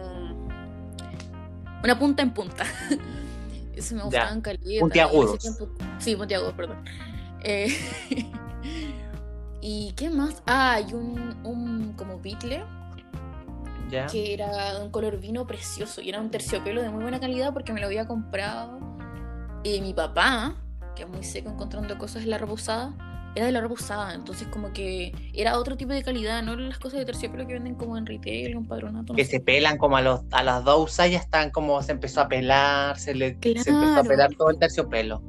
Una punta en punta. Eso me gustaban caleta.
Puntiagudos.
y tiempo- Sí, puntiagudos, perdón. Eh, ¿Y qué más? Ah, hay un, un como bitle
ya.
que era de un color vino precioso y era un terciopelo de muy buena calidad porque me lo había comprado eh, mi papá, que es muy seco encontrando cosas en la ropa usada, era de la ropa usada, entonces como que era otro tipo de calidad, no las cosas de terciopelo que venden como en retail, en padronato. no
Que
sé.
se pelan como a, los, a las dos usadas ya están como se empezó a pelar, se, le, se empezó a pelar todo el terciopelo.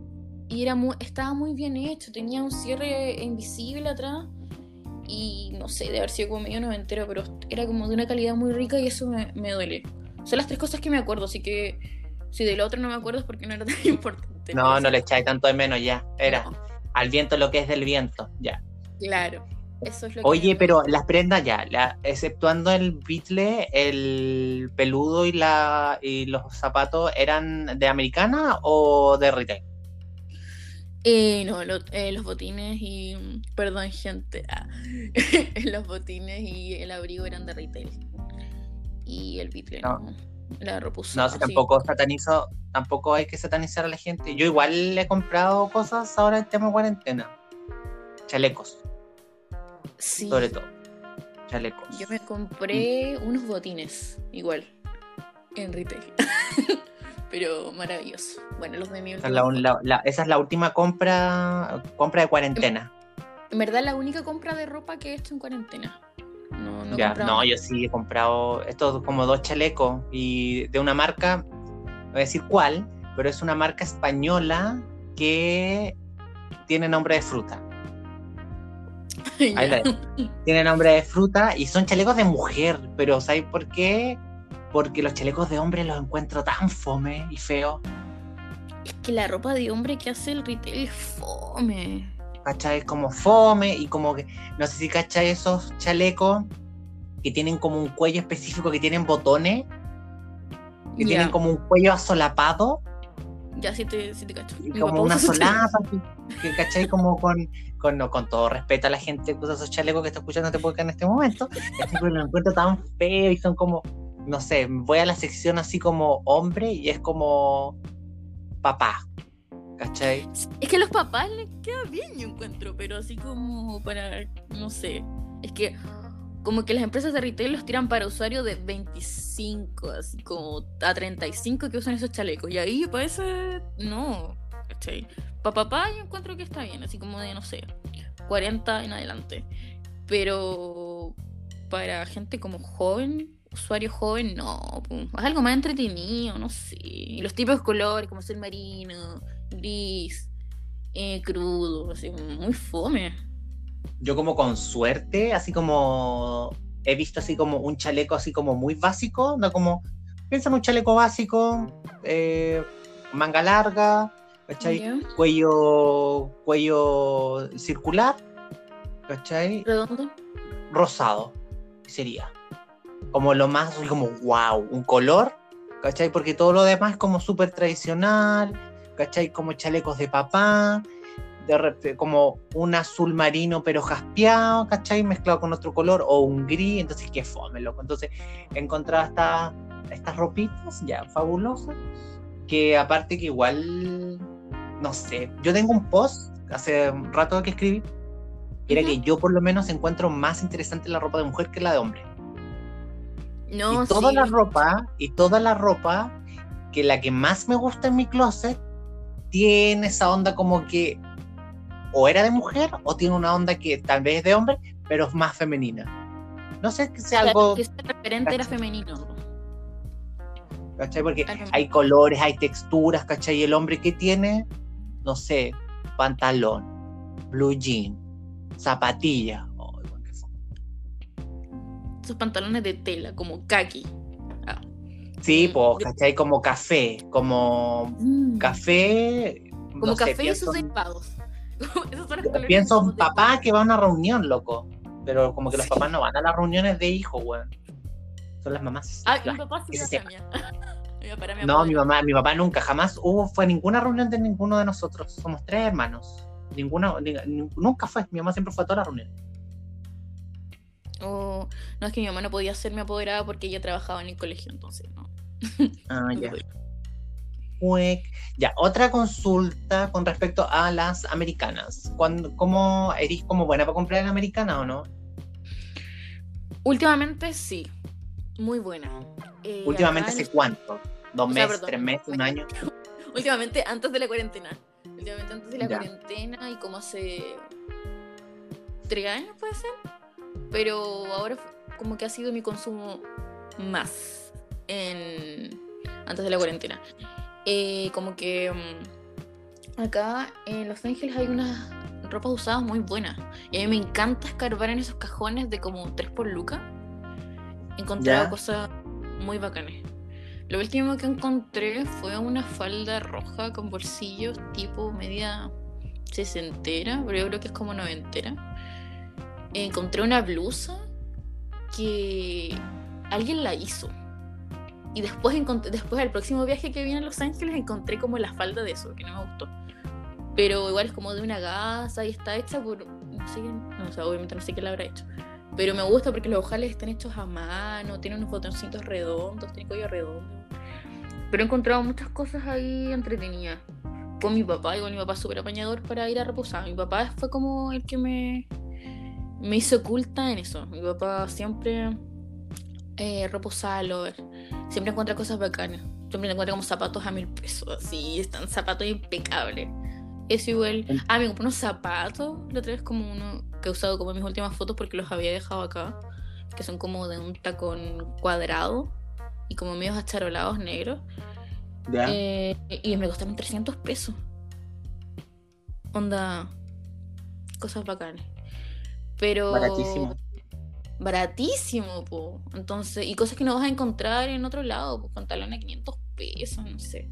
Y era muy, estaba muy bien hecho, tenía un cierre invisible atrás y no sé, de haber sido como medio noventero, pero era como de una calidad muy rica y eso me, me duele. Son las tres cosas que me acuerdo, así que si del otro no me acuerdo es porque no era tan importante.
No, no le echáis tanto de menos ya. Era
No,
al viento lo que es del viento, ya.
claro, eso es lo que
Oye, pero las prendas ya, la- exceptuando el bitle, el peludo y, la, y los zapatos, ¿eran de americana o de retail?
Eh, no, lo- eh, los botines y... Perdón, gente. ah, los botines y el abrigo eran de retail. Y el
No.
no. La ropa
No, si
sí.
tampoco satanizo, tampoco hay que satanizar a la gente. Yo igual le he comprado cosas ahora en tema cuarentena. Chalecos,
Sí.
sobre todo. Chalecos.
Yo me compré unos botines, igual, en retail. Pero maravilloso. Bueno, los de mi
la,
última
la- la- esa es la última compra, compra de cuarentena.
En verdad, la única compra de ropa que he hecho en cuarentena. No,
ya, yo sí he comprado estos como dos chalecos y de una marca, no voy a decir cuál, pero es una marca española que tiene nombre de fruta. Ahí la. Tiene nombre de fruta y son chalecos de mujer, pero ¿sabes por qué? Porque los chalecos de hombre los encuentro tan fome y feo.
Es que la ropa de hombre que hace el retail es fome.
¿Cachai? Como fome y como que, no sé si cachai esos chalecos que tienen como un cuello específico, que tienen botones, que tienen como un cuello asolapado
Ya, sí te, sí te cacho.
como una solapa, que, cachai como con, con, no, con todo respeto a la gente que usa esos chalecos que está escuchando este podcast en este momento, pero los encuentro tan feos y son como, no sé, voy a la sección así como hombre y es como papá, ¿cachai?
Es que a los papás les queda bien, yo encuentro, pero así como para, no sé, es que como que las empresas de retail los tiran para usuarios de 25, así como a 35 que usan esos chalecos. Y ahí para ese, no, ¿cachai? Para papá yo encuentro que está bien, así como de, no sé, 40 en adelante. Pero para gente como joven, usuario joven, no, es algo más entretenido, no sé. Los tipos de colores, como ser marino, gris, eh, crudo, así, muy fome.
Yo como con suerte, así como he visto así como un chaleco así como muy básico, no como, piensa en un chaleco básico, eh, manga larga, ¿cachai? Cuello, cuello circular, ¿cachai?
Redondo.
Rosado, sería. Como lo más, como wow, un color ¿cachai? Porque todo lo demás es como súper tradicional, ¿cachai? Como chalecos de papá, de como un azul marino pero jaspeado, ¿cachai? Mezclado con otro color, o un gris, entonces qué fome, loco. Entonces encontraba esta, estas ropitas ya fabulosas, que aparte que igual, no sé, yo tengo un post hace un rato que escribí, era que yo por lo menos encuentro más interesante la ropa de mujer que la de hombre.
No,
y toda
sí.
la ropa, y toda la ropa, que la que más me gusta en mi closet, tiene esa onda como que o era de mujer o tiene una onda que tal vez es de hombre, pero es más femenina. No sé que sea algo,
Que ese referente era femenino.
¿cachai? Porque hay colores, hay texturas, ¿cachai? Y el hombre que tiene, no sé, pantalón, blue jean, zapatilla. Fome.
Esos pantalones de tela, como kaki. Ah.
Sí,
Mm,
pues, ¿cachai? Como café, como café.
Como
no sé,
café y
en-
delgados. Esos son los colores
Pienso en
de-
papá que va a una reunión, loco. Pero como que los
Sí.
papás no van a las reuniones de hijos, weón. Son las mamás.
Ah, mi papá sí
se
la. Mi
No, mi mamá, mi papá nunca, jamás hubo, fue ninguna reunión de ninguno de nosotros. Somos tres hermanos. Ninguna, ni- ni- nunca fue. Mi mamá siempre fue a todas las reuniones.
O- no, es que mi mamá no podía ser mi apoderada porque ella trabajaba en el colegio, entonces no.
Ah, ya. Ya, otra consulta con respecto a las americanas. ¿Cuándo, ¿Cómo eres como buena para comprar en americana o no?
Últimamente sí, muy buena. Eh,
Últimamente,
en
¿hace cuánto? ¿Dos
O sea,
meses,
perdón,
tres meses, un año?
Últimamente antes de la cuarentena. Últimamente antes de la
Ya.
cuarentena y como hace tres años puede ser. Pero ahora como que ha sido mi consumo más en antes de la cuarentena. Eh, como que mm, acá en Los Ángeles hay unas ropas usadas muy buenas. Y a mí me encanta escarbar en esos cajones de como 3 por lucas. He encontrado
Ya.
cosas muy bacanas. Lo último que encontré fue una falda roja con bolsillos tipo media sesentera, pero yo creo que es como noventera. Encontré una blusa que alguien la hizo. Y después, después al próximo viaje que vine a Los Ángeles encontré como la falda de eso, que no me gustó. Pero igual es como de una gasa y está hecha por... No sé no, o sea, obviamente no sé quién la habrá hecho. Pero me gusta porque los ojales están hechos a mano, tiene unos botoncitos redondos, tiene cuello redondo. Pero he encontrado muchas cosas ahí entretenidas. Con mi papá, igual mi papá es súper apañador para ir a reposar. Mi papá fue como el que me, me hizo oculta en eso. Mi papá siempre eh, al over. Siempre encuentra cosas bacanas. Siempre encuentra como zapatos a mil pesos. Así, están zapatos impecables. Eso igual. Ah, me compré unos zapatos. La otra vez como uno que he usado como en mis últimas fotos porque los había dejado acá. Que son como de un tacón cuadrado y como medios acharolados negros.
Ya.
Eh, y me costaron 300 pesos. Onda. Cosas bacanas. Pero.
Baratísimo.
Baratísimo, po. Entonces, y cosas que no vas a encontrar en otro lado, pues pantalones a 500 pesos, no sé.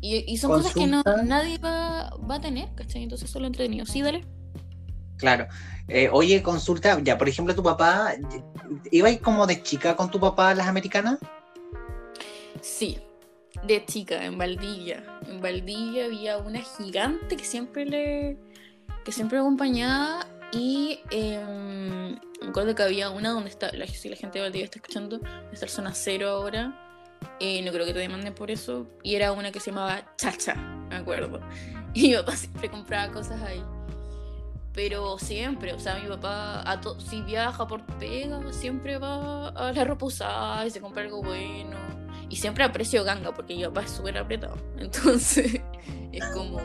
Y, y son cosas que no, nadie va, va a tener, ¿cachai? Entonces, solo entretenido. Sí, dale.
Claro. Eh, oye, consulta, ya, por ejemplo, tu papá, ¿iba ahí como de chica con tu papá a las americanas?
Sí, de chica, en Valdivia. En Valdivia había una gigante que siempre le. que siempre acompañaba. Y em, me acuerdo que había una donde está. La, si la gente de Valdivia está escuchando, está el zona cero ahora. eh, no creo que te demanden por eso. Y era una que se llamaba Chacha, me acuerdo. Y mi papá siempre compraba cosas ahí. Pero siempre, o sea, mi papá, si viaja por pega, siempre va a la ropa y se compra algo bueno. Y siempre a precio ganga, porque mi papá es súper apretado. Entonces, es como,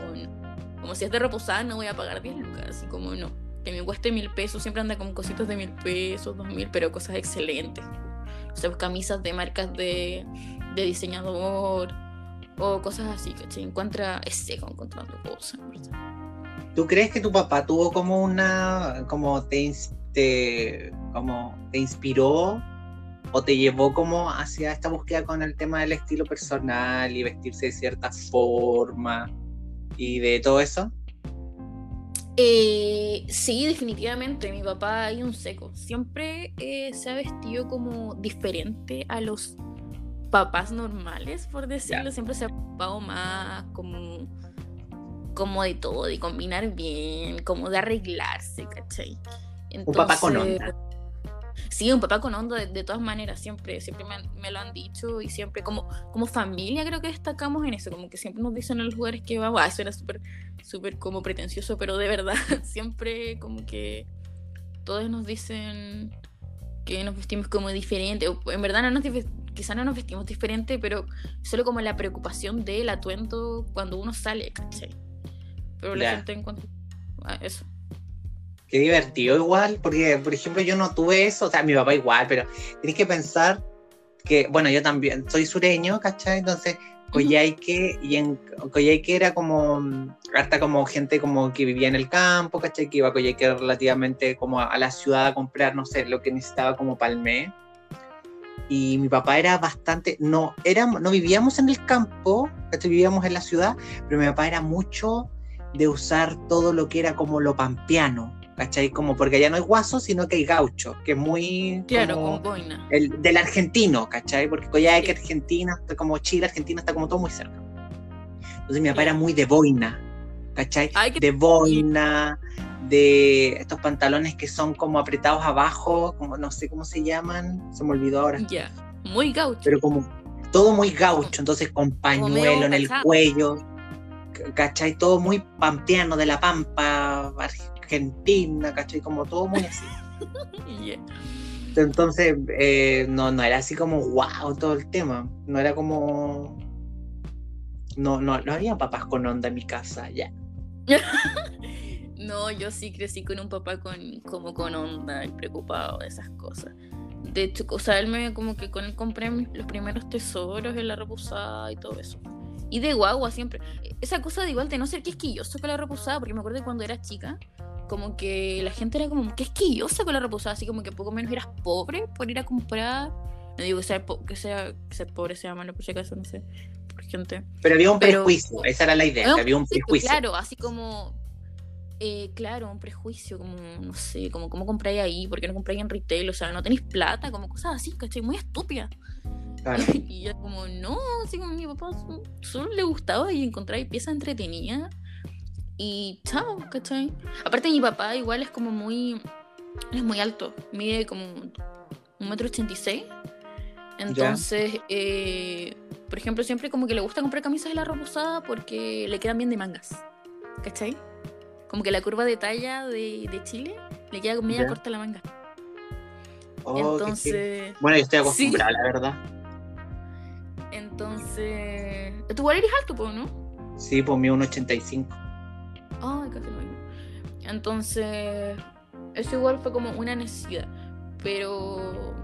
como si es de no voy a pagar 10 lucas, así como no. Que me cueste mil pesos, siempre anda con cositas de mil pesos, dos mil, pero cosas excelentes. O sea, camisas de marcas de, de diseñador o cosas así, ¿cachai? Encuentra, es seco encontrando cosas.
¿Tú crees que tu papá tuvo como una, como te, te- como te inspiró o te llevó como hacia esta búsqueda con el tema del estilo personal y vestirse de cierta forma y de todo eso?
Eh, sí, definitivamente. Mi papá hay un seco. Siempre eh, se ha vestido como diferente a los papás normales, por decirlo, siempre se ha preocupado más como, como de todo, de combinar bien, como de arreglarse, ¿cachai?
un papá con onda.
Sí, un papá con onda de, todas maneras, siempre, siempre me, lo han dicho y siempre como, como familia creo que destacamos en eso, como que siempre nos dicen en los lugares que vamos, ah, eso era súper, súper como pretencioso, pero de verdad, siempre como que todos nos dicen que nos vestimos como diferente, o en verdad no nos quizá no nos vestimos diferente, pero solo como la preocupación del atuendo cuando uno sale, ¿cachai? Pero la gente encuentra eso.
Qué divertido igual, porque por ejemplo yo no tuve eso, o sea, mi papá igual, pero tienes que pensar que, bueno, yo también soy sureño, ¿cachai? Entonces, Coyhaique, y en Coyhaique era como, hasta como gente como que vivía en el campo, ¿cachai? Que iba a Coyhaique relativamente como a, la ciudad a comprar, no sé, lo que necesitaba como palmé. Y mi papá era bastante, no, era, no vivíamos en el campo, ¿cachai? Vivíamos en la ciudad, pero mi papá era mucho de usar todo lo que era como lo pampeano, ¿cachai? Como porque allá no hay guaso, sino que hay gaucho, que es muy...
Claro, como, boina.
El, del argentino, ¿cachai? Porque ya que Argentina, como Chile, Argentina, está como todo muy cerca. Entonces mi papá era muy de boina, ¿cachai? De boina, de estos pantalones que son como apretados abajo, como no sé cómo se llaman, se me olvidó ahora.
Ya, muy gaucho.
Pero como todo muy gaucho, entonces con pañuelo en el cuello, ¿cachai? Todo muy pampeano de la pampa, Argentina, ¿cachai? Como todo muy así. Entonces, eh, no, no era así como wow todo el tema. No era como. No, no, no había papás con onda en mi casa, ya.
no, yo sí crecí con un papá con, como con onda y preocupado de esas cosas. De hecho, o sea, él me como que con él compré los primeros tesoros en la reposada y todo eso. Y de guagua siempre. Esa cosa de igual de no ser quisquilloso con la reposada, porque me acuerdo de cuando era chica, como que la gente era como que esquillosa con la reposada, así como que poco menos eras pobre por ir a comprar. No digo que sea, que sea ser pobre sea malo, por si acaso, no sé, por gente.
Pero había un prejuicio, esa era la idea, había un prejuicio.
Claro, así como, eh, claro, un prejuicio, como, no sé, como cómo compráis ahí, por qué no compráis en retail, o sea, no tenéis plata, como cosas así, ¿cachai? Muy estúpida. y ya como, no, así como mi papá solo le gustaba y encontrar piezas entretenidas y chao, ¿cachai? Aparte mi papá igual es como muy, es muy alto, mide como un metro ochenta y seis. Entonces, eh, por ejemplo, siempre como que le gusta comprar camisas de la ropa porque le quedan bien de mangas, ¿cachai? Como que la curva de talla de, de Chile le queda media corta la manga.
Oh, Entonces. Bueno, yo estoy acostumbrada, la verdad.
Entonces. ¿Tú igual eres alto, no?
Sí, pues mío un 85.
Ay, casi lo mismo. Entonces, eso igual fue como una necesidad. Pero,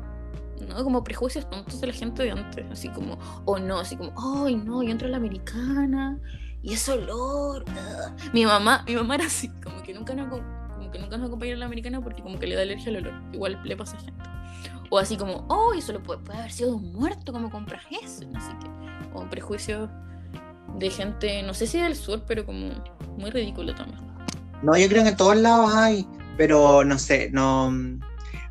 no como prejuicios tontos de la gente de antes. Así como, o no, así como, ay, no, yo entro a la americana y ese olor. Mi mamá, mi mamá era así, como que nunca nos, que nunca nos acompañó a la americana porque como que le da alergia al olor. Igual le pasa a gente. O así como, oh, eso lo puede, puede haber sido un muerto, como compras eso? Así que, como prejuicios de gente, no sé si del sur, pero como muy ridículo también.
No, yo creo que en todos lados hay, pero no sé, no.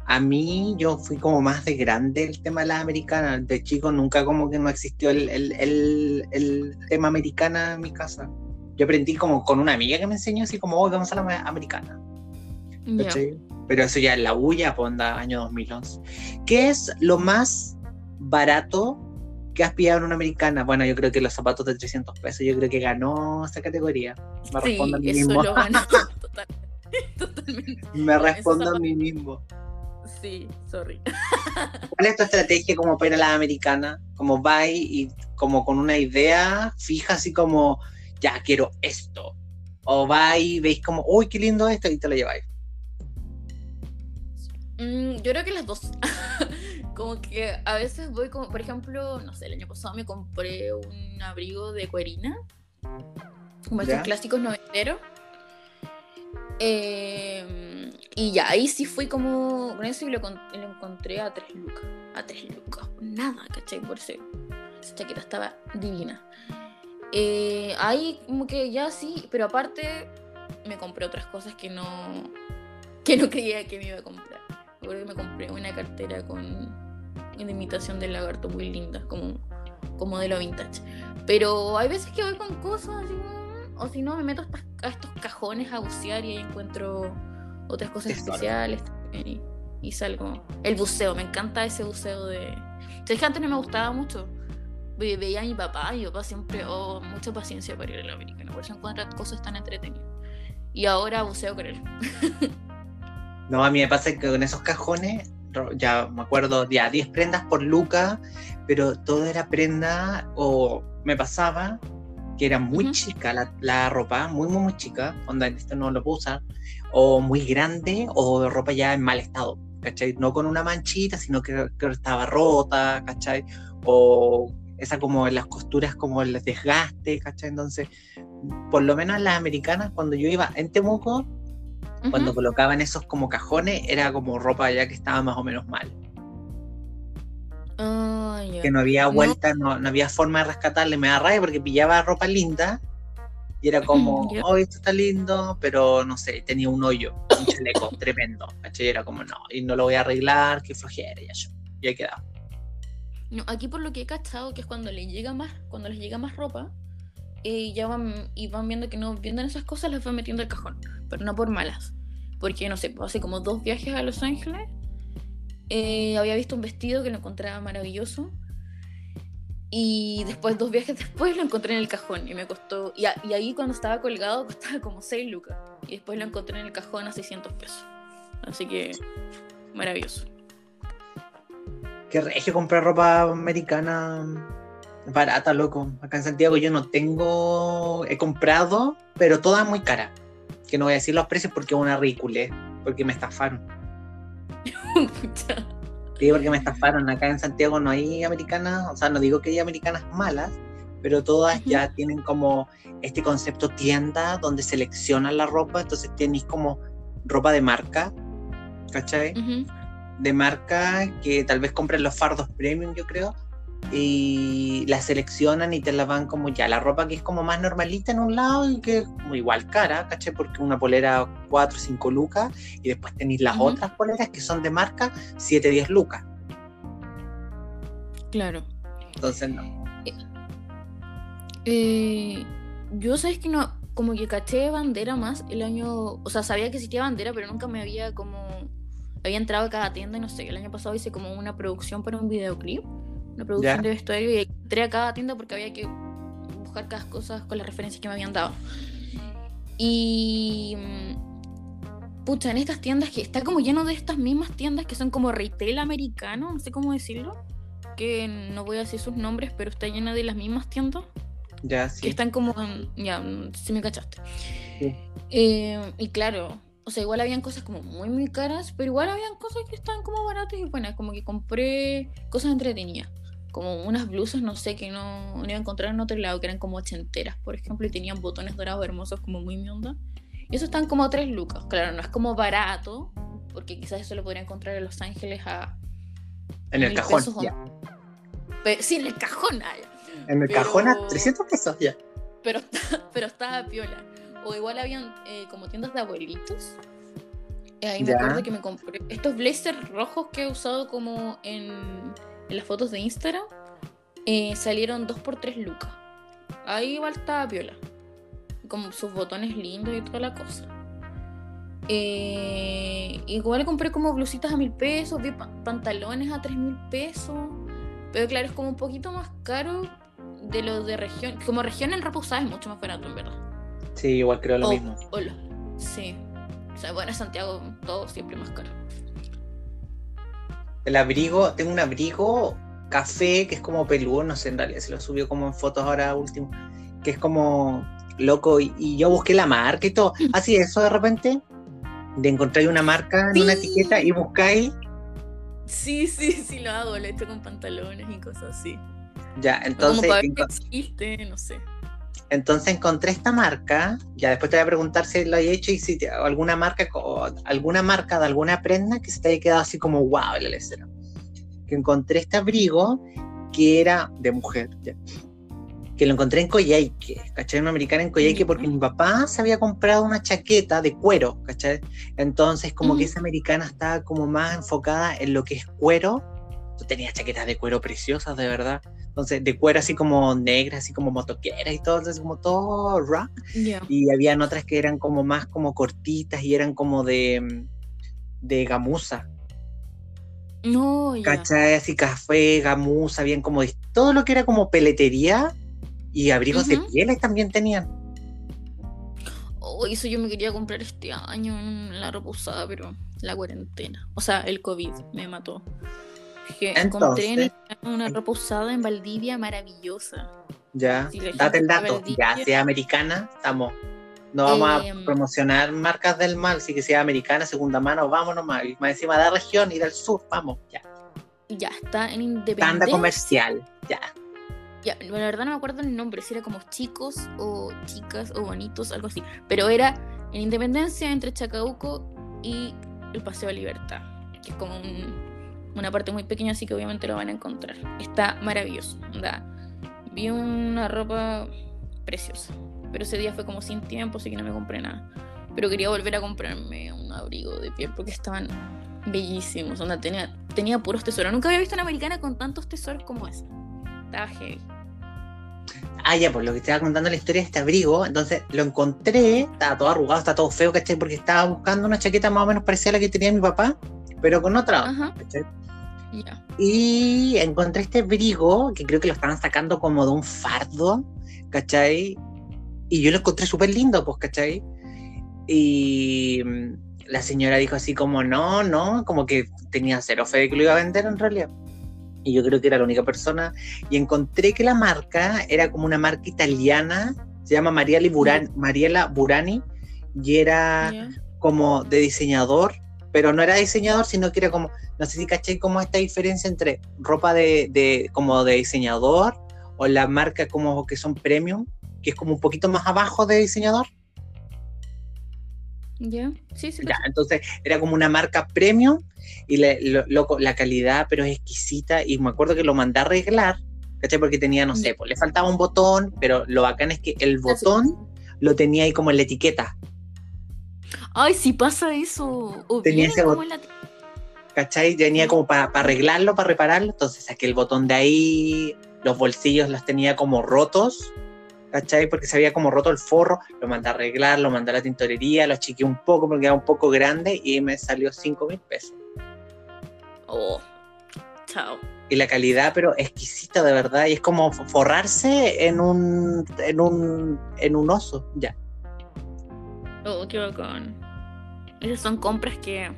A mí yo fui como más de grande el tema de las americanas. De chico nunca como que no existió el, el, el, tema americana en mi casa. Yo aprendí como con una amiga que me enseñó así como, hoy vamos a la americana. Pero eso ya es la bulla, ponda, año 2011. ¿Qué es lo más barato ¿Qué has pillado en una americana? Bueno, yo creo que los zapatos de 300 pesos, yo creo que ganó esa categoría.
Me respondo a mí mismo. Lo ganó, totalmente.
Me respondo a mí mismo.
Sí, sorry.
¿Cuál es tu estrategia como para ir a la americana? Como va y como con una idea fija, así como, ya quiero esto. O va y veis como, uy, qué lindo esto, y te lo lleváis.
Mm, yo creo que las dos. como que a veces voy como, por ejemplo, no sé, el año pasado me compré un abrigo de cuerina, como estos clásicos noventeros. Em, y ya, ahí sí fui como con eso y lo, encontré a tres lucas. A tres lucas. Nada, ¿cachai? Por eso. Esa chaqueta estaba divina. Eh, ahí como que ya sí, pero aparte me compré otras cosas que no, que no creía que me iba a comprar. Me compré una cartera con de imitación del lagarto muy linda, como, como de lo vintage. Pero hay veces que voy con cosas así, mm, o si no, me meto a, estos cajones a bucear y ahí encuentro otras cosas especiales y, y salgo. El buceo, me encanta ese buceo de. Sabes que antes no me gustaba mucho. Ve- Veía a mi papá, mi papá siempre, oh, mucha paciencia para ir a la americana, por eso encuentra cosas tan entretenidas. Y ahora buceo con él.
No, a mí me pasa que con esos cajones, ya me acuerdo, ya 10 prendas por Luca, pero todo era prenda, o me pasaba que era muy chica la, la ropa, muy, muy, muy chica, onda, esto no lo puedo usar, o muy grande, o ropa ya en mal estado, ¿cachai? No con una manchita, sino que, que estaba rota, ¿cachai? O esa como en las costuras, como el desgaste, ¿cachai? Entonces, por lo menos en las americanas, cuando yo iba en Temuco, cuando
Ujú.
colocaban esos como cajones, era como ropa ya que estaba más o menos mal.
Ah, ya.
Que no había
No.
vuelta, no, no había forma de rescatarle. Me da rabia porque pillaba ropa linda y era como,
Ya.
oh, esto está lindo, pero no sé, tenía un hoyo, un chaleco tremendo. Y era como, no, y no lo voy a arreglar, qué flojera, y yo. Y ahí quedaba.
No, aquí por lo que he cachado, que es cuando les llega más, cuando les llega más ropa, eh, ya van, y van viendo que no venden esas cosas, las van metiendo al cajón. Pero no por malas. Porque, no sé, hace como dos viajes a Los Ángeles. eh, había visto un vestido que lo encontraba maravilloso. Y después, dos viajes después, lo encontré en el cajón. Y me costó. Y, a- y ahí cuando estaba colgado costaba como 6 lucas. Y después lo encontré en el cajón a 600 pesos. Así que, maravilloso.
Qué regio comprar ropa americana barata, loco. Acá en Santiago yo no tengo, he comprado, pero toda muy cara. Que no voy a decir los precios porque es una ridícula, porque me estafaron. Sí, porque me estafaron. Acá en Santiago no hay americanas, o sea, no digo que hay americanas malas, pero todas ya tienen como este concepto tienda donde seleccionan la ropa, entonces tenéis como ropa de marca, ¿cachai?
Ujú.
De marca que tal vez compren los fardos premium, yo creo, y la seleccionan y te la van como ya, la ropa que es como más normalita en un lado y que es como igual cara, ¿cachai? Porque una polera 4 o 5 lucas y después tenéis las otras poleras que son de marca 7 10 lucas.
Claro.
Entonces, no.
Eh, yo sabes que no, como que caché bandera más el año, o sea, sabía que existía bandera, pero nunca me había como, había entrado a cada tienda y no sé, el año pasado hice como una producción para un videoclip, una producción
Ya.
de vestuario y entré a cada tienda porque había que buscar cada cosa con las referencias que me habían dado. Y... mm, Pucha, en estas tiendas que está como lleno de estas mismas tiendas que son como retail americano, no sé cómo decirlo, que no voy a decir sus nombres, pero está llena de las mismas tiendas
Ya,
que
sí.
están como ya mm, si me cachaste
Sí.
Eh, y claro o sea igual habían cosas como muy muy caras pero igual habían cosas que estaban como baratas y buenas como que compré cosas entretenidas como unas blusas no sé que no, no iba a encontrar en otro lado que eran como ochenteras por ejemplo y tenían botones dorados hermosos como muy mi onda y eso están como a 3 lucas claro no es como barato porque quizás eso lo podría encontrar en Los Ángeles a
En el cajón.
pesos
ya.
Pe- sí en el cajón ya.
En el
Pero-
cajón a 300 pesos ya.
pero, pero estaba piola. O igual habían eh, como tiendas de abuelitos. Eh, ahí me
Ya.
acuerdo que me compré estos blazers rojos que he usado como en, en las fotos de Instagram. eh, salieron 2 por 3 lucas. Ahí igual estaba piola. Como sus botones lindos y toda la cosa. Eh, igual compré como blusitas a mil pesos, vi pa- pantalones a tres mil pesos. Pero claro, es como un poquito más caro de lo de región. Como región en usada es mucho más barato, en verdad.
Sí, igual creo lo
O-
mismo.
o lo- sí. O sea, bueno, en Santiago todo siempre más caro.
El abrigo, tengo un abrigo café que es como peludo, no sé, en realidad se lo subió como en fotos ahora último, que es como loco y, y yo busqué la marca y todo. Así eso de repente, de encontrar una marca en una etiqueta y buscáis,
Sí, sí, sí lo hago. Lo he hecho con pantalones y cosas así.
ya, entonces,
como para ver
enco-
que existe, no sé.
Entonces encontré esta marca, ya después te voy a preguntar si lo he hecho y si te- alguna marca, co- alguna marca de alguna prenda que se te haya quedado así como wow, la lecera. Que encontré este abrigo que era de mujer, ya. que lo encontré en Coyhaique, ¿cachai? Una americana en Coyhaique porque mi papá se había comprado una chaqueta de cuero, ¿cachai? Entonces como que esa americana estaba como más enfocada en lo que es cuero Tú tenías chaquetas de cuero preciosas, de verdad. Entonces, de cuero así como negras, así como motoqueras y todo, entonces como todo rock. Y habían otras que eran como más como cortitas y eran como de, de gamuza.
No, ya.
¿Cachai? Así café, gamuza, habían como todo lo que era como peletería y abrigos de pieles también tenían.
Oh, eso yo me quería comprar este año en la ropa usada, pero la cuarentena. O sea, el COVID me mató. Que encontré
Entonces-
una ropa usada en Valdivia maravillosa.
Ya, date el dato.
el
Ya, es americana, estamos. No vamos
Em.
a promocionar marcas del mal, así que si es americana, segunda mano, vámonos más. Más encima de la región y del sur, vamos, ya.
Ya está en Independencia.
Tanda comercial, ya.
Ya, la verdad no me acuerdo el nombre, si era como chicos o chicas o bonitos, algo así. Pero era en Independencia entre Chacabuco y el Paseo de Libertad, que es como un- una parte muy pequeña, así que obviamente lo van a encontrar. Está maravilloso. onda. Vi una ropa preciosa, pero ese día fue como sin tiempo, así que no me compré nada. Pero quería volver a comprarme un abrigo de piel porque estaban bellísimos. Onda, tenía, tenía puros tesoros. Nunca había visto una americana con tantos tesoros como esa. Estaba heavy.
Ah, ya, pues lo que estaba contando la historia de este abrigo, entonces lo encontré, estaba todo arrugado, está todo feo, ¿cachai? Porque estaba buscando una chaqueta más o menos parecida a la que tenía mi papá, pero con otra. Y encontré este abrigo, que creo que lo estaban sacando como de un fardo, ¿cachai? Y yo lo encontré súper lindo, pues, ¿cachai? Y mm, la señora dijo así como, no, no, como que tenía cero fe de que lo iba a vender en realidad. Y yo creo que era la única persona. Y encontré que la marca era como una marca italiana, se llama Mariela Burani, Mariela Burani, y era como de diseñador, pero no era diseñador, sino que era como, no sé si caché como esta diferencia entre ropa de, de- como de diseñador o la marca como que son premium, que es como un poquito más abajo de diseñador.
Ya. Sí, sí.
Ya, entonces era como una marca premium y lo- loco, la calidad, pero es exquisita. Y me acuerdo que lo mandé a arreglar, ¿cachai? Porque tenía, no sé, pues le faltaba un botón, pero lo bacán es que el botón lo tenía ahí como en la etiqueta.
Ay, sí pasa eso. O
Tenía ese
como
bot-
en la-
¿cachai? Tenía como para arreglarlo, para repararlo, entonces saqué el botón de ahí, los bolsillos los tenía como rotos, ¿cachai? Porque se había como roto el forro, lo mandé a arreglar, lo mandé a la tintorería, lo achiqué un poco porque era un poco grande y me salió 5 mil pesos.
Oh. Chao.
Y la calidad, pero exquisita de verdad, y es como forrarse en un, en un, en un oso, ya.
Oh, qué bacán. Esas son compras que.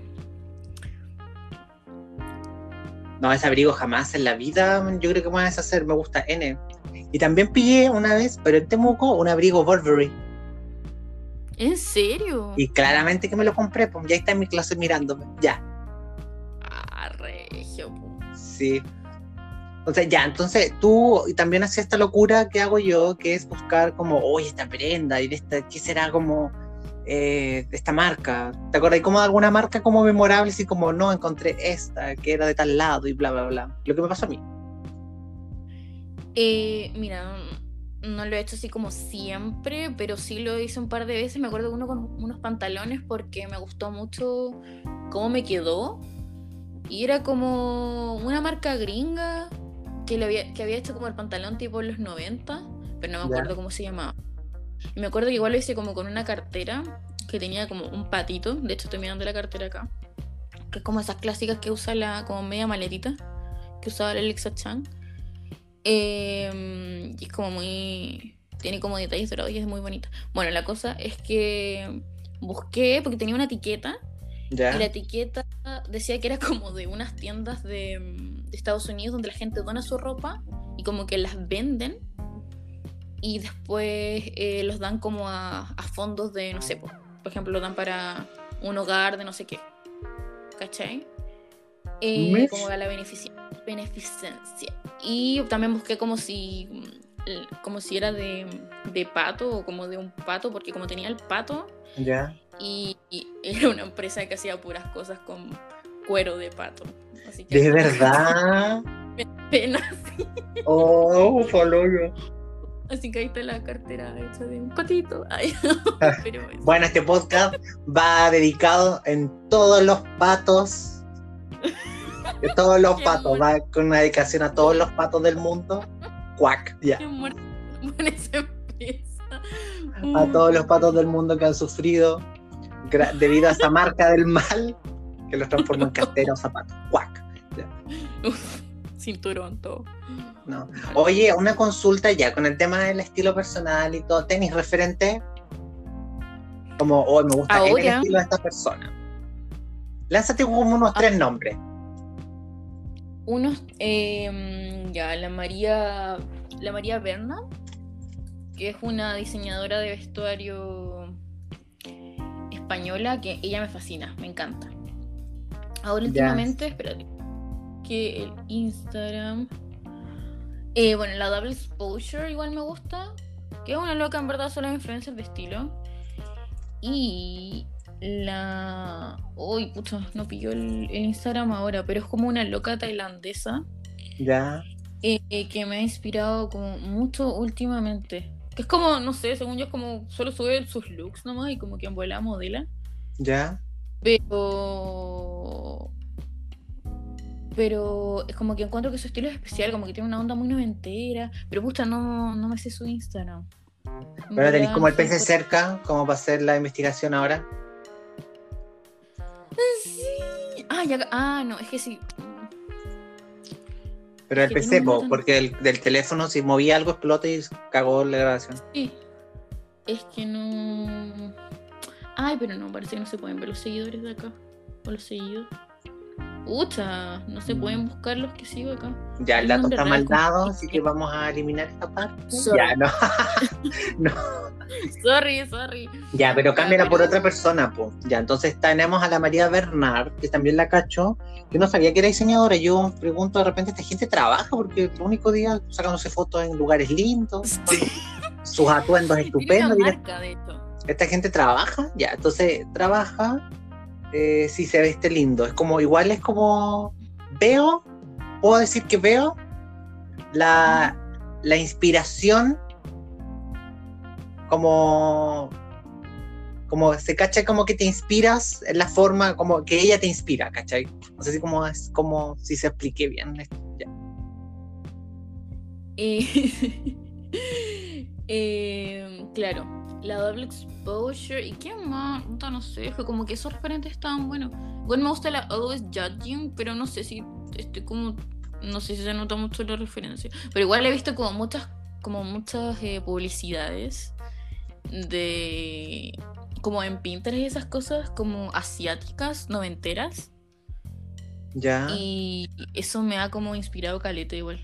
No, ese abrigo jamás en la vida yo creo que me voy a deshacer, me gusta N. Y también pillé una vez, pero en Temuco, un abrigo Burberry.
¿En serio?
Y claramente que me lo compré, pues ya está en mi clase mirándome. Ya,
Ah, regio.
sí. Entonces, ya, entonces tú también hacías esta locura que hago yo, que es buscar como, oye, esta prenda, y esta, ¿qué será como eh, esta marca? ¿Te acuerdas como de alguna marca como memorable? Así como, no, encontré esta, que era de tal lado y bla, bla, bla. Lo que me pasó a mí.
Eh, mira, no lo he hecho así como siempre, pero sí lo hice un par de veces. Me acuerdo uno con unos pantalones porque me gustó mucho cómo me quedó. Y era como una marca gringa que, le había, que había hecho como el pantalón tipo en los 90, pero no me acuerdo cómo se llamaba. Y me acuerdo que igual lo hice como con una cartera que tenía como un patito. De hecho, estoy mirando la cartera acá. Que es como esas clásicas que usa la como media maletita que usaba la Alexa Chang. Eh, y es como muy. Tiene como detalles dorados y es muy bonita. Bueno, la cosa es que busqué, porque tenía una etiqueta,
Ya.
y la etiqueta decía que era como de unas tiendas de, mm, de Estados Unidos donde la gente dona su ropa y como que las venden y después eh, los dan como a, a fondos de, no sé, po, por ejemplo, lo dan para un hogar de no sé qué. ¿Cachai? Eh, como a la beneficencia. Y también busqué como si mm, como si era de, de pato o como de un pato, porque como tenía el pato,
Ya.
y, y era una empresa que hacía puras cosas con cuero de pato. Así que
¿De verdad?
pena.
Oh, follow
Así que ahí está la cartera hecha de un patito. Ay, pero eso.
Bueno, este podcast va dedicado en todos los patos De todos los patos, va con una dedicación a todos los patos del mundo. Cuac, ya. A todos los patos del mundo que han sufrido debido a esa marca del mal que los transformó en cartera o zapatos. Cuac.
Uf, cinturón, todo.
No. Oye, una consulta ya con el tema del estilo personal y todo. ¿Tenis referente? Como, hoy me gusta el estilo de esta persona. Lánzate como unos
Ah.
tres nombres.
Unos, eh, ya, la María, la María Berna, que es una diseñadora de vestuario española, que ella me fascina, me encanta. Ahora últimamente, espérate, que el Instagram, eh, bueno, la Double Exposure igual me gusta, que es una loca en verdad, solo influencers de estilo. Y la... Uy, pucha, no pilló el, el Instagram ahora, pero es como una loca tailandesa
Ya.
eh, eh, que me ha inspirado como mucho últimamente. Que es como, no sé, según yo es como solo sube sus looks nomás y como que en vuela modela.
Ya.
Pero... Pero es como que encuentro que su estilo es especial, como que tiene una onda muy noventera. Pero pucha, no, no me sé su Instagram.
Pero tenéis como el PC
por-
cerca, como para hacer la investigación ahora.
Sí. Ah, ya. Ah, no, es que sí.
Pero el PC, porque el, del teléfono, si movía algo, explota y cagó la grabación.
Sí. Es que no. Ay, pero no, parece que no se pueden ver los seguidores de acá. O los seguidos. Pucha, no se
Mm.
pueden buscar los que sigo acá.
Ya, el dato está
real
mal dado, así que vamos a eliminar esta parte.
Sorry.
Ya, no.
Sorry, sorry.
Ya, pero cámbiala por otra persona, po. Ya, entonces tenemos a la María Bernard, que también la cacho, que no sabía que era diseñadora. Yo pregunto de repente, ¿esta gente trabaja? Porque el único día sacándose fotos en lugares lindos, con sus atuendos estupendos.
Marca, de hecho.
esta gente trabaja, ya, entonces trabaja, eh, sí se veste lindo. Es como, igual es como, veo, puedo decir que veo la, la inspiración como, como se cacha como que te inspiras en la forma, como que ella te inspira, ¿cachai? No sé si como es como si se explique bien esto. Ya.
Eh, eh, claro, la double exposure. ¿Y qué más? No sé, como que esos referentes estaban buenos. Igual me gusta la Always Judging, pero no sé si estoy como. No sé si se nota mucho la referencia. Pero igual he visto como muchas, como muchas eh, publicidades de. Como en Pinterest y esas cosas, como asiáticas, noventeras.
Ya.
Y eso me ha como inspirado caleta igual.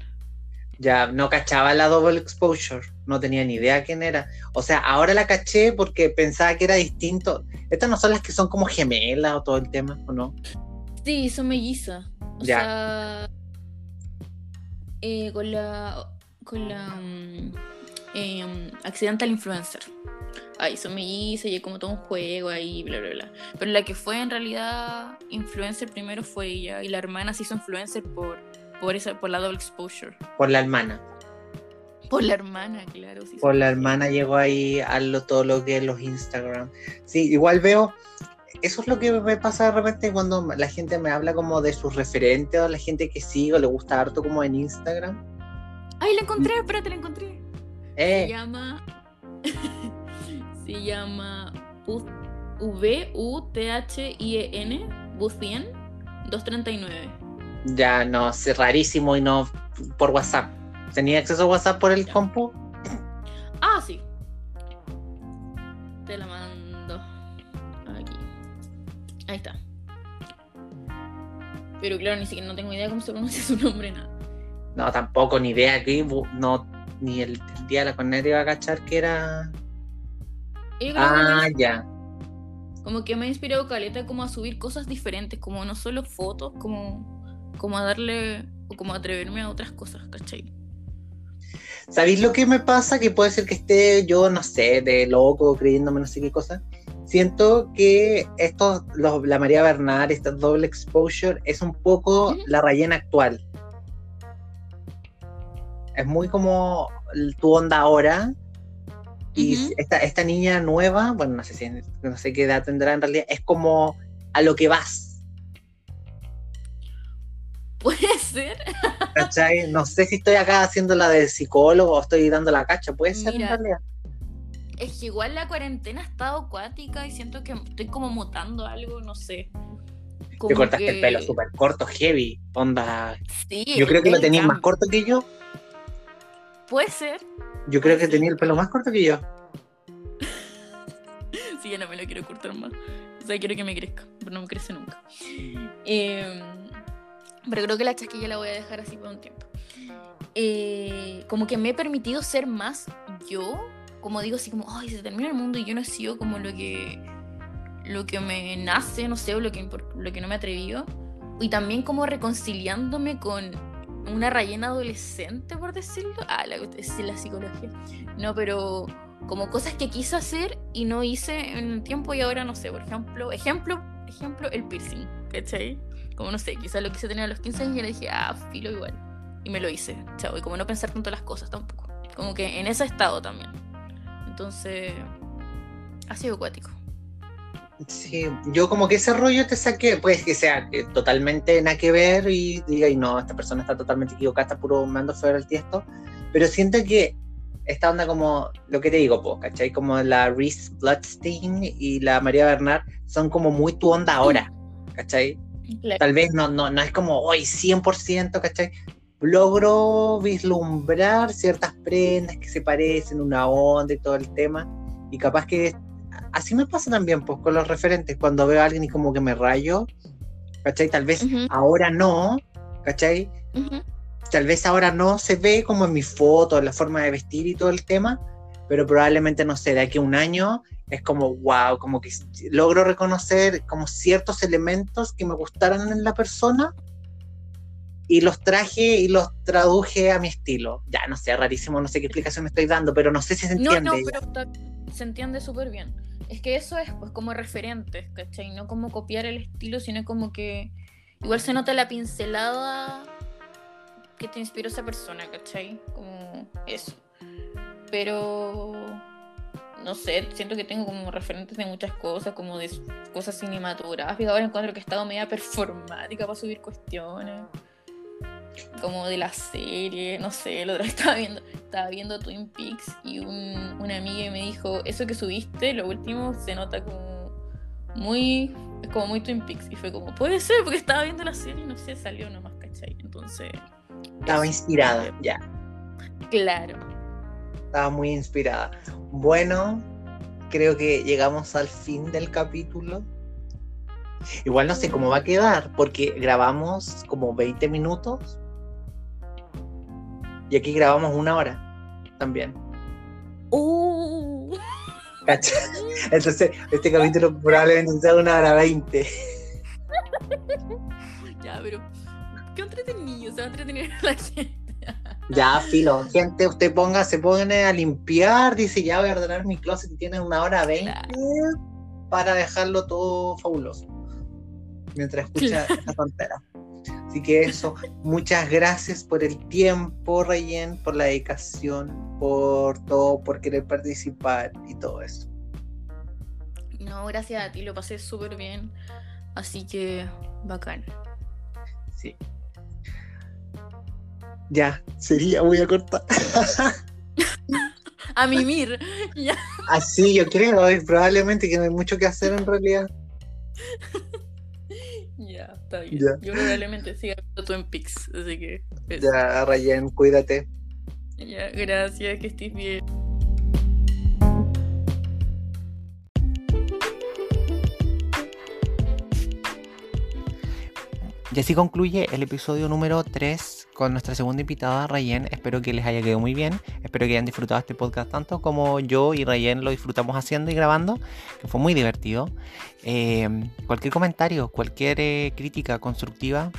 Ya no cachaba la double exposure, no tenía ni idea quién era. O sea, ahora la caché porque pensaba que era distinto. Estas no son las que son como gemelas o todo el tema, ¿o no?
Sí, son mellizas. O
Ya.
sea, eh, con la con la mm, em, Accidental Influencer. Ahí son mellizas y hay como todo un juego ahí, bla, bla, bla. Pero la que fue en realidad influencer primero fue ella y la hermana se hizo influencer por, por, esa, por la double exposure.
Por la hermana.
Por la hermana, claro. sí,
Por
sí,
la hermana llegó ahí a lo, todo lo que es los Instagram. Sí, igual veo. Eso es lo que me pasa de repente cuando la gente me habla como de sus referentes o la gente que sigo, le gusta harto como en Instagram.
Ay, la encontré, espérate, la encontré. Se
Eh,
llama. se llama V-U-T-H-I-E-N, Buthien 239.
Ya no, es rarísimo y no por WhatsApp. ¿Tenía acceso a WhatsApp por el compu?
Ah, sí. Te la mando. Aquí. Ahí está. Pero claro, ni siquiera no tengo idea cómo se pronuncia su nombre, nada.
No, tampoco, ni idea aquí, no, ni el, el día de la corneta iba a cachar que era. Ah,
que
ya.
como que me ha inspirado Caleta como a subir cosas diferentes, como no solo fotos, como, como a darle, o como a atreverme a otras cosas, ¿cachai?
¿Sabéis lo que me pasa? Que puede ser que esté yo, no sé, de loco, creyéndome no sé qué cosa. Siento que esto, los- la María Bernard, esta doble exposure, es un poco la rellena actual. Es muy como tu onda ahora. Y esta, esta niña nueva, bueno, no sé si no sé qué edad tendrá en realidad, es como a lo que vas.
ser.
¿Cachai? No sé si estoy acá haciendo la de psicólogo o estoy dando la cacha, puede ser en realidad.
Es que igual la cuarentena ha estado acuática y siento que estoy como mutando algo, no sé.
Te cortaste el pelo súper corto, heavy, onda.
Sí,
Yo creo que lo tenías más corto que yo.
Puede ser.
Yo creo que tenía el pelo más corto que yo.
Sí, ya no me lo quiero cortar más. O sea, quiero que me crezca, pero no me crece nunca. Eh, pero creo que la chasquilla la voy a dejar así por un tiempo. Eh, como que me he permitido ser más yo. Como digo, así como, ay, se termina el mundo y yo no he sido como lo que lo que me nace, no sé, o lo que, lo que no me atrevió. Y también como reconciliándome con una rellena adolescente, por decirlo. Ah, la, es la psicología. No, pero como cosas que quise hacer y no hice en el tiempo y ahora no sé, por ejemplo, ejemplo, ejemplo, el piercing, ¿cachai? Como no sé, quizás lo quise tener a los 15 años y le dije, ah, filo igual. Y me lo hice, chao, y como no pensar tanto las cosas tampoco. Como que en ese estado también. Entonces, ha sido acuático.
Sí, yo como que ese rollo te saqué, pues que sea que totalmente nada que ver y diga, y no, esta persona está totalmente equivocada, está puro mando fuera el tiesto, pero siento que esta onda como, lo que te digo, pues, ¿cachai? Como la Reese Bloodstein y la María Bernard son como muy tu onda ahora, ¿cachai? Tal vez no, no, no es como hoy 100%, ¿cachai? Logro vislumbrar ciertas prendas que se parecen, una onda y todo el tema, y capaz que así me pasa también pues, con los referentes, cuando veo a alguien y como que me rayo, ¿cachai? Tal vez ahora no, ¿cachai?
ujú.
Tal vez ahora no se ve como en mi foto, en la forma de vestir y todo el tema, pero probablemente, no sé, de aquí a un año es como, wow, como que logro reconocer como ciertos elementos que me gustaran en la persona y los traje y los traduje a mi estilo. Ya, no sé, rarísimo, no sé qué explicación me estoy dando, pero no sé si se
No,
entiende.
no, pero está- se entiende súper bien. Es que eso es pues como referentes, ¿cachai? No como copiar el estilo, sino como que igual se nota la pincelada que te inspiró esa persona, ¿cachai? Como eso. Pero no sé, siento que tengo como referentes de muchas cosas, como de cosas cinematográficas. Ahora encuentro que he estado media performática para subir cuestiones. Como de la serie, no sé, el otro estaba viendo, estaba viendo Twin Peaks y un, una amiga me dijo, eso que subiste, lo último, se nota como muy, es como muy Twin Peaks. Y fue como, puede ser, porque estaba viendo la serie y no sé, salió nomás, ¿cachai? Entonces,
Estaba inspirada, ya.
claro.
Estaba muy inspirada. Bueno, creo que llegamos al fin del capítulo. Igual no sé cómo va a quedar, porque grabamos como 20 minutos. Y aquí grabamos una hora también.
Uh,
¿Cacha? Entonces, este capítulo probablemente sea una hora 20.
ya, pero qué entretenido, se va a entretener a la gente.
Ya, filo. Gente, usted ponga, se pone a limpiar, dice, ya voy a ordenar mi closet y tiene una hora 20 para dejarlo todo fabuloso. Mientras escucha
Claro.
esta tontera. Así que eso, muchas gracias por el tiempo, Rayen, por la dedicación, por todo, por querer participar y todo eso.
No, gracias a ti, lo pasé súper bien. Así que, bacán.
Sí. Ya, sería, voy a cortar.
A mimir. ya.
Así yo creo, eh, probablemente que no hay mucho que hacer en realidad.
Ya, está bien.
Ya.
Yo probablemente siga viendo Twin Peaks, así que. eso.
Ya, Rayen, cuídate.
Ya, gracias, que estés bien.
Y así concluye el episodio número 3 con nuestra segunda invitada, Rayen. Espero que les haya quedado muy bien. Espero que hayan disfrutado este podcast tanto como yo y Rayen lo disfrutamos haciendo y grabando, que fue muy divertido. Eh, cualquier comentario, cualquier eh, crítica constructiva,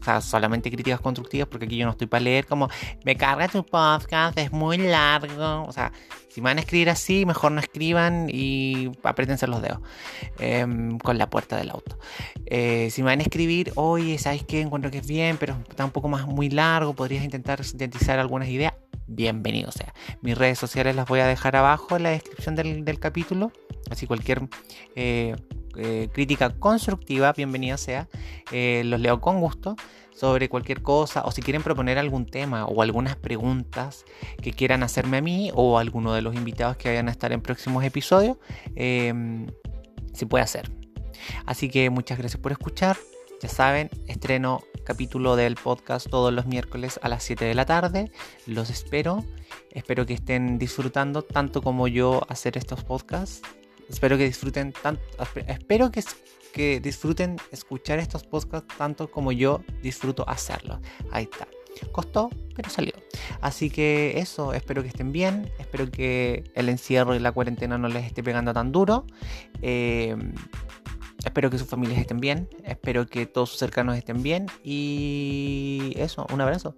o sea, solamente críticas constructivas, porque aquí yo no estoy para leer como me carga tu podcast, es muy largo. O sea, si me van a escribir así, mejor no escriban y apriétense los dedos em, con la puerta del auto. Eh, si me van a escribir, oye, ¿sabes qué? Encuentro que es bien, pero está un poco más muy largo, podrías intentar sintetizar algunas ideas. Bienvenido sea. Mis redes sociales las voy a dejar abajo en la descripción del, capítulo. Así cualquier eh, eh, crítica constructiva, bienvenida sea. Los leo con gusto.
Sobre cualquier cosa o si quieren proponer algún tema o algunas preguntas que quieran hacerme a mí o a alguno de los invitados que vayan a estar en próximos episodios, eh, se puede hacer. Así que muchas gracias por escuchar. Ya saben, estreno capítulo del podcast todos los miércoles a las 7 de la tarde. Los espero. Espero que estén disfrutando tanto como yo hacer estos podcasts. Espero que disfruten tanto. Espero que, que disfruten escuchar estos podcasts tanto como yo disfruto hacerlos. Ahí está. Costó, pero salió. Así que eso, espero que estén bien. Espero que el encierro y la cuarentena no les esté pegando tan duro. Eh, Espero que sus familias estén bien, espero que todos sus cercanos estén bien y eso, un abrazo.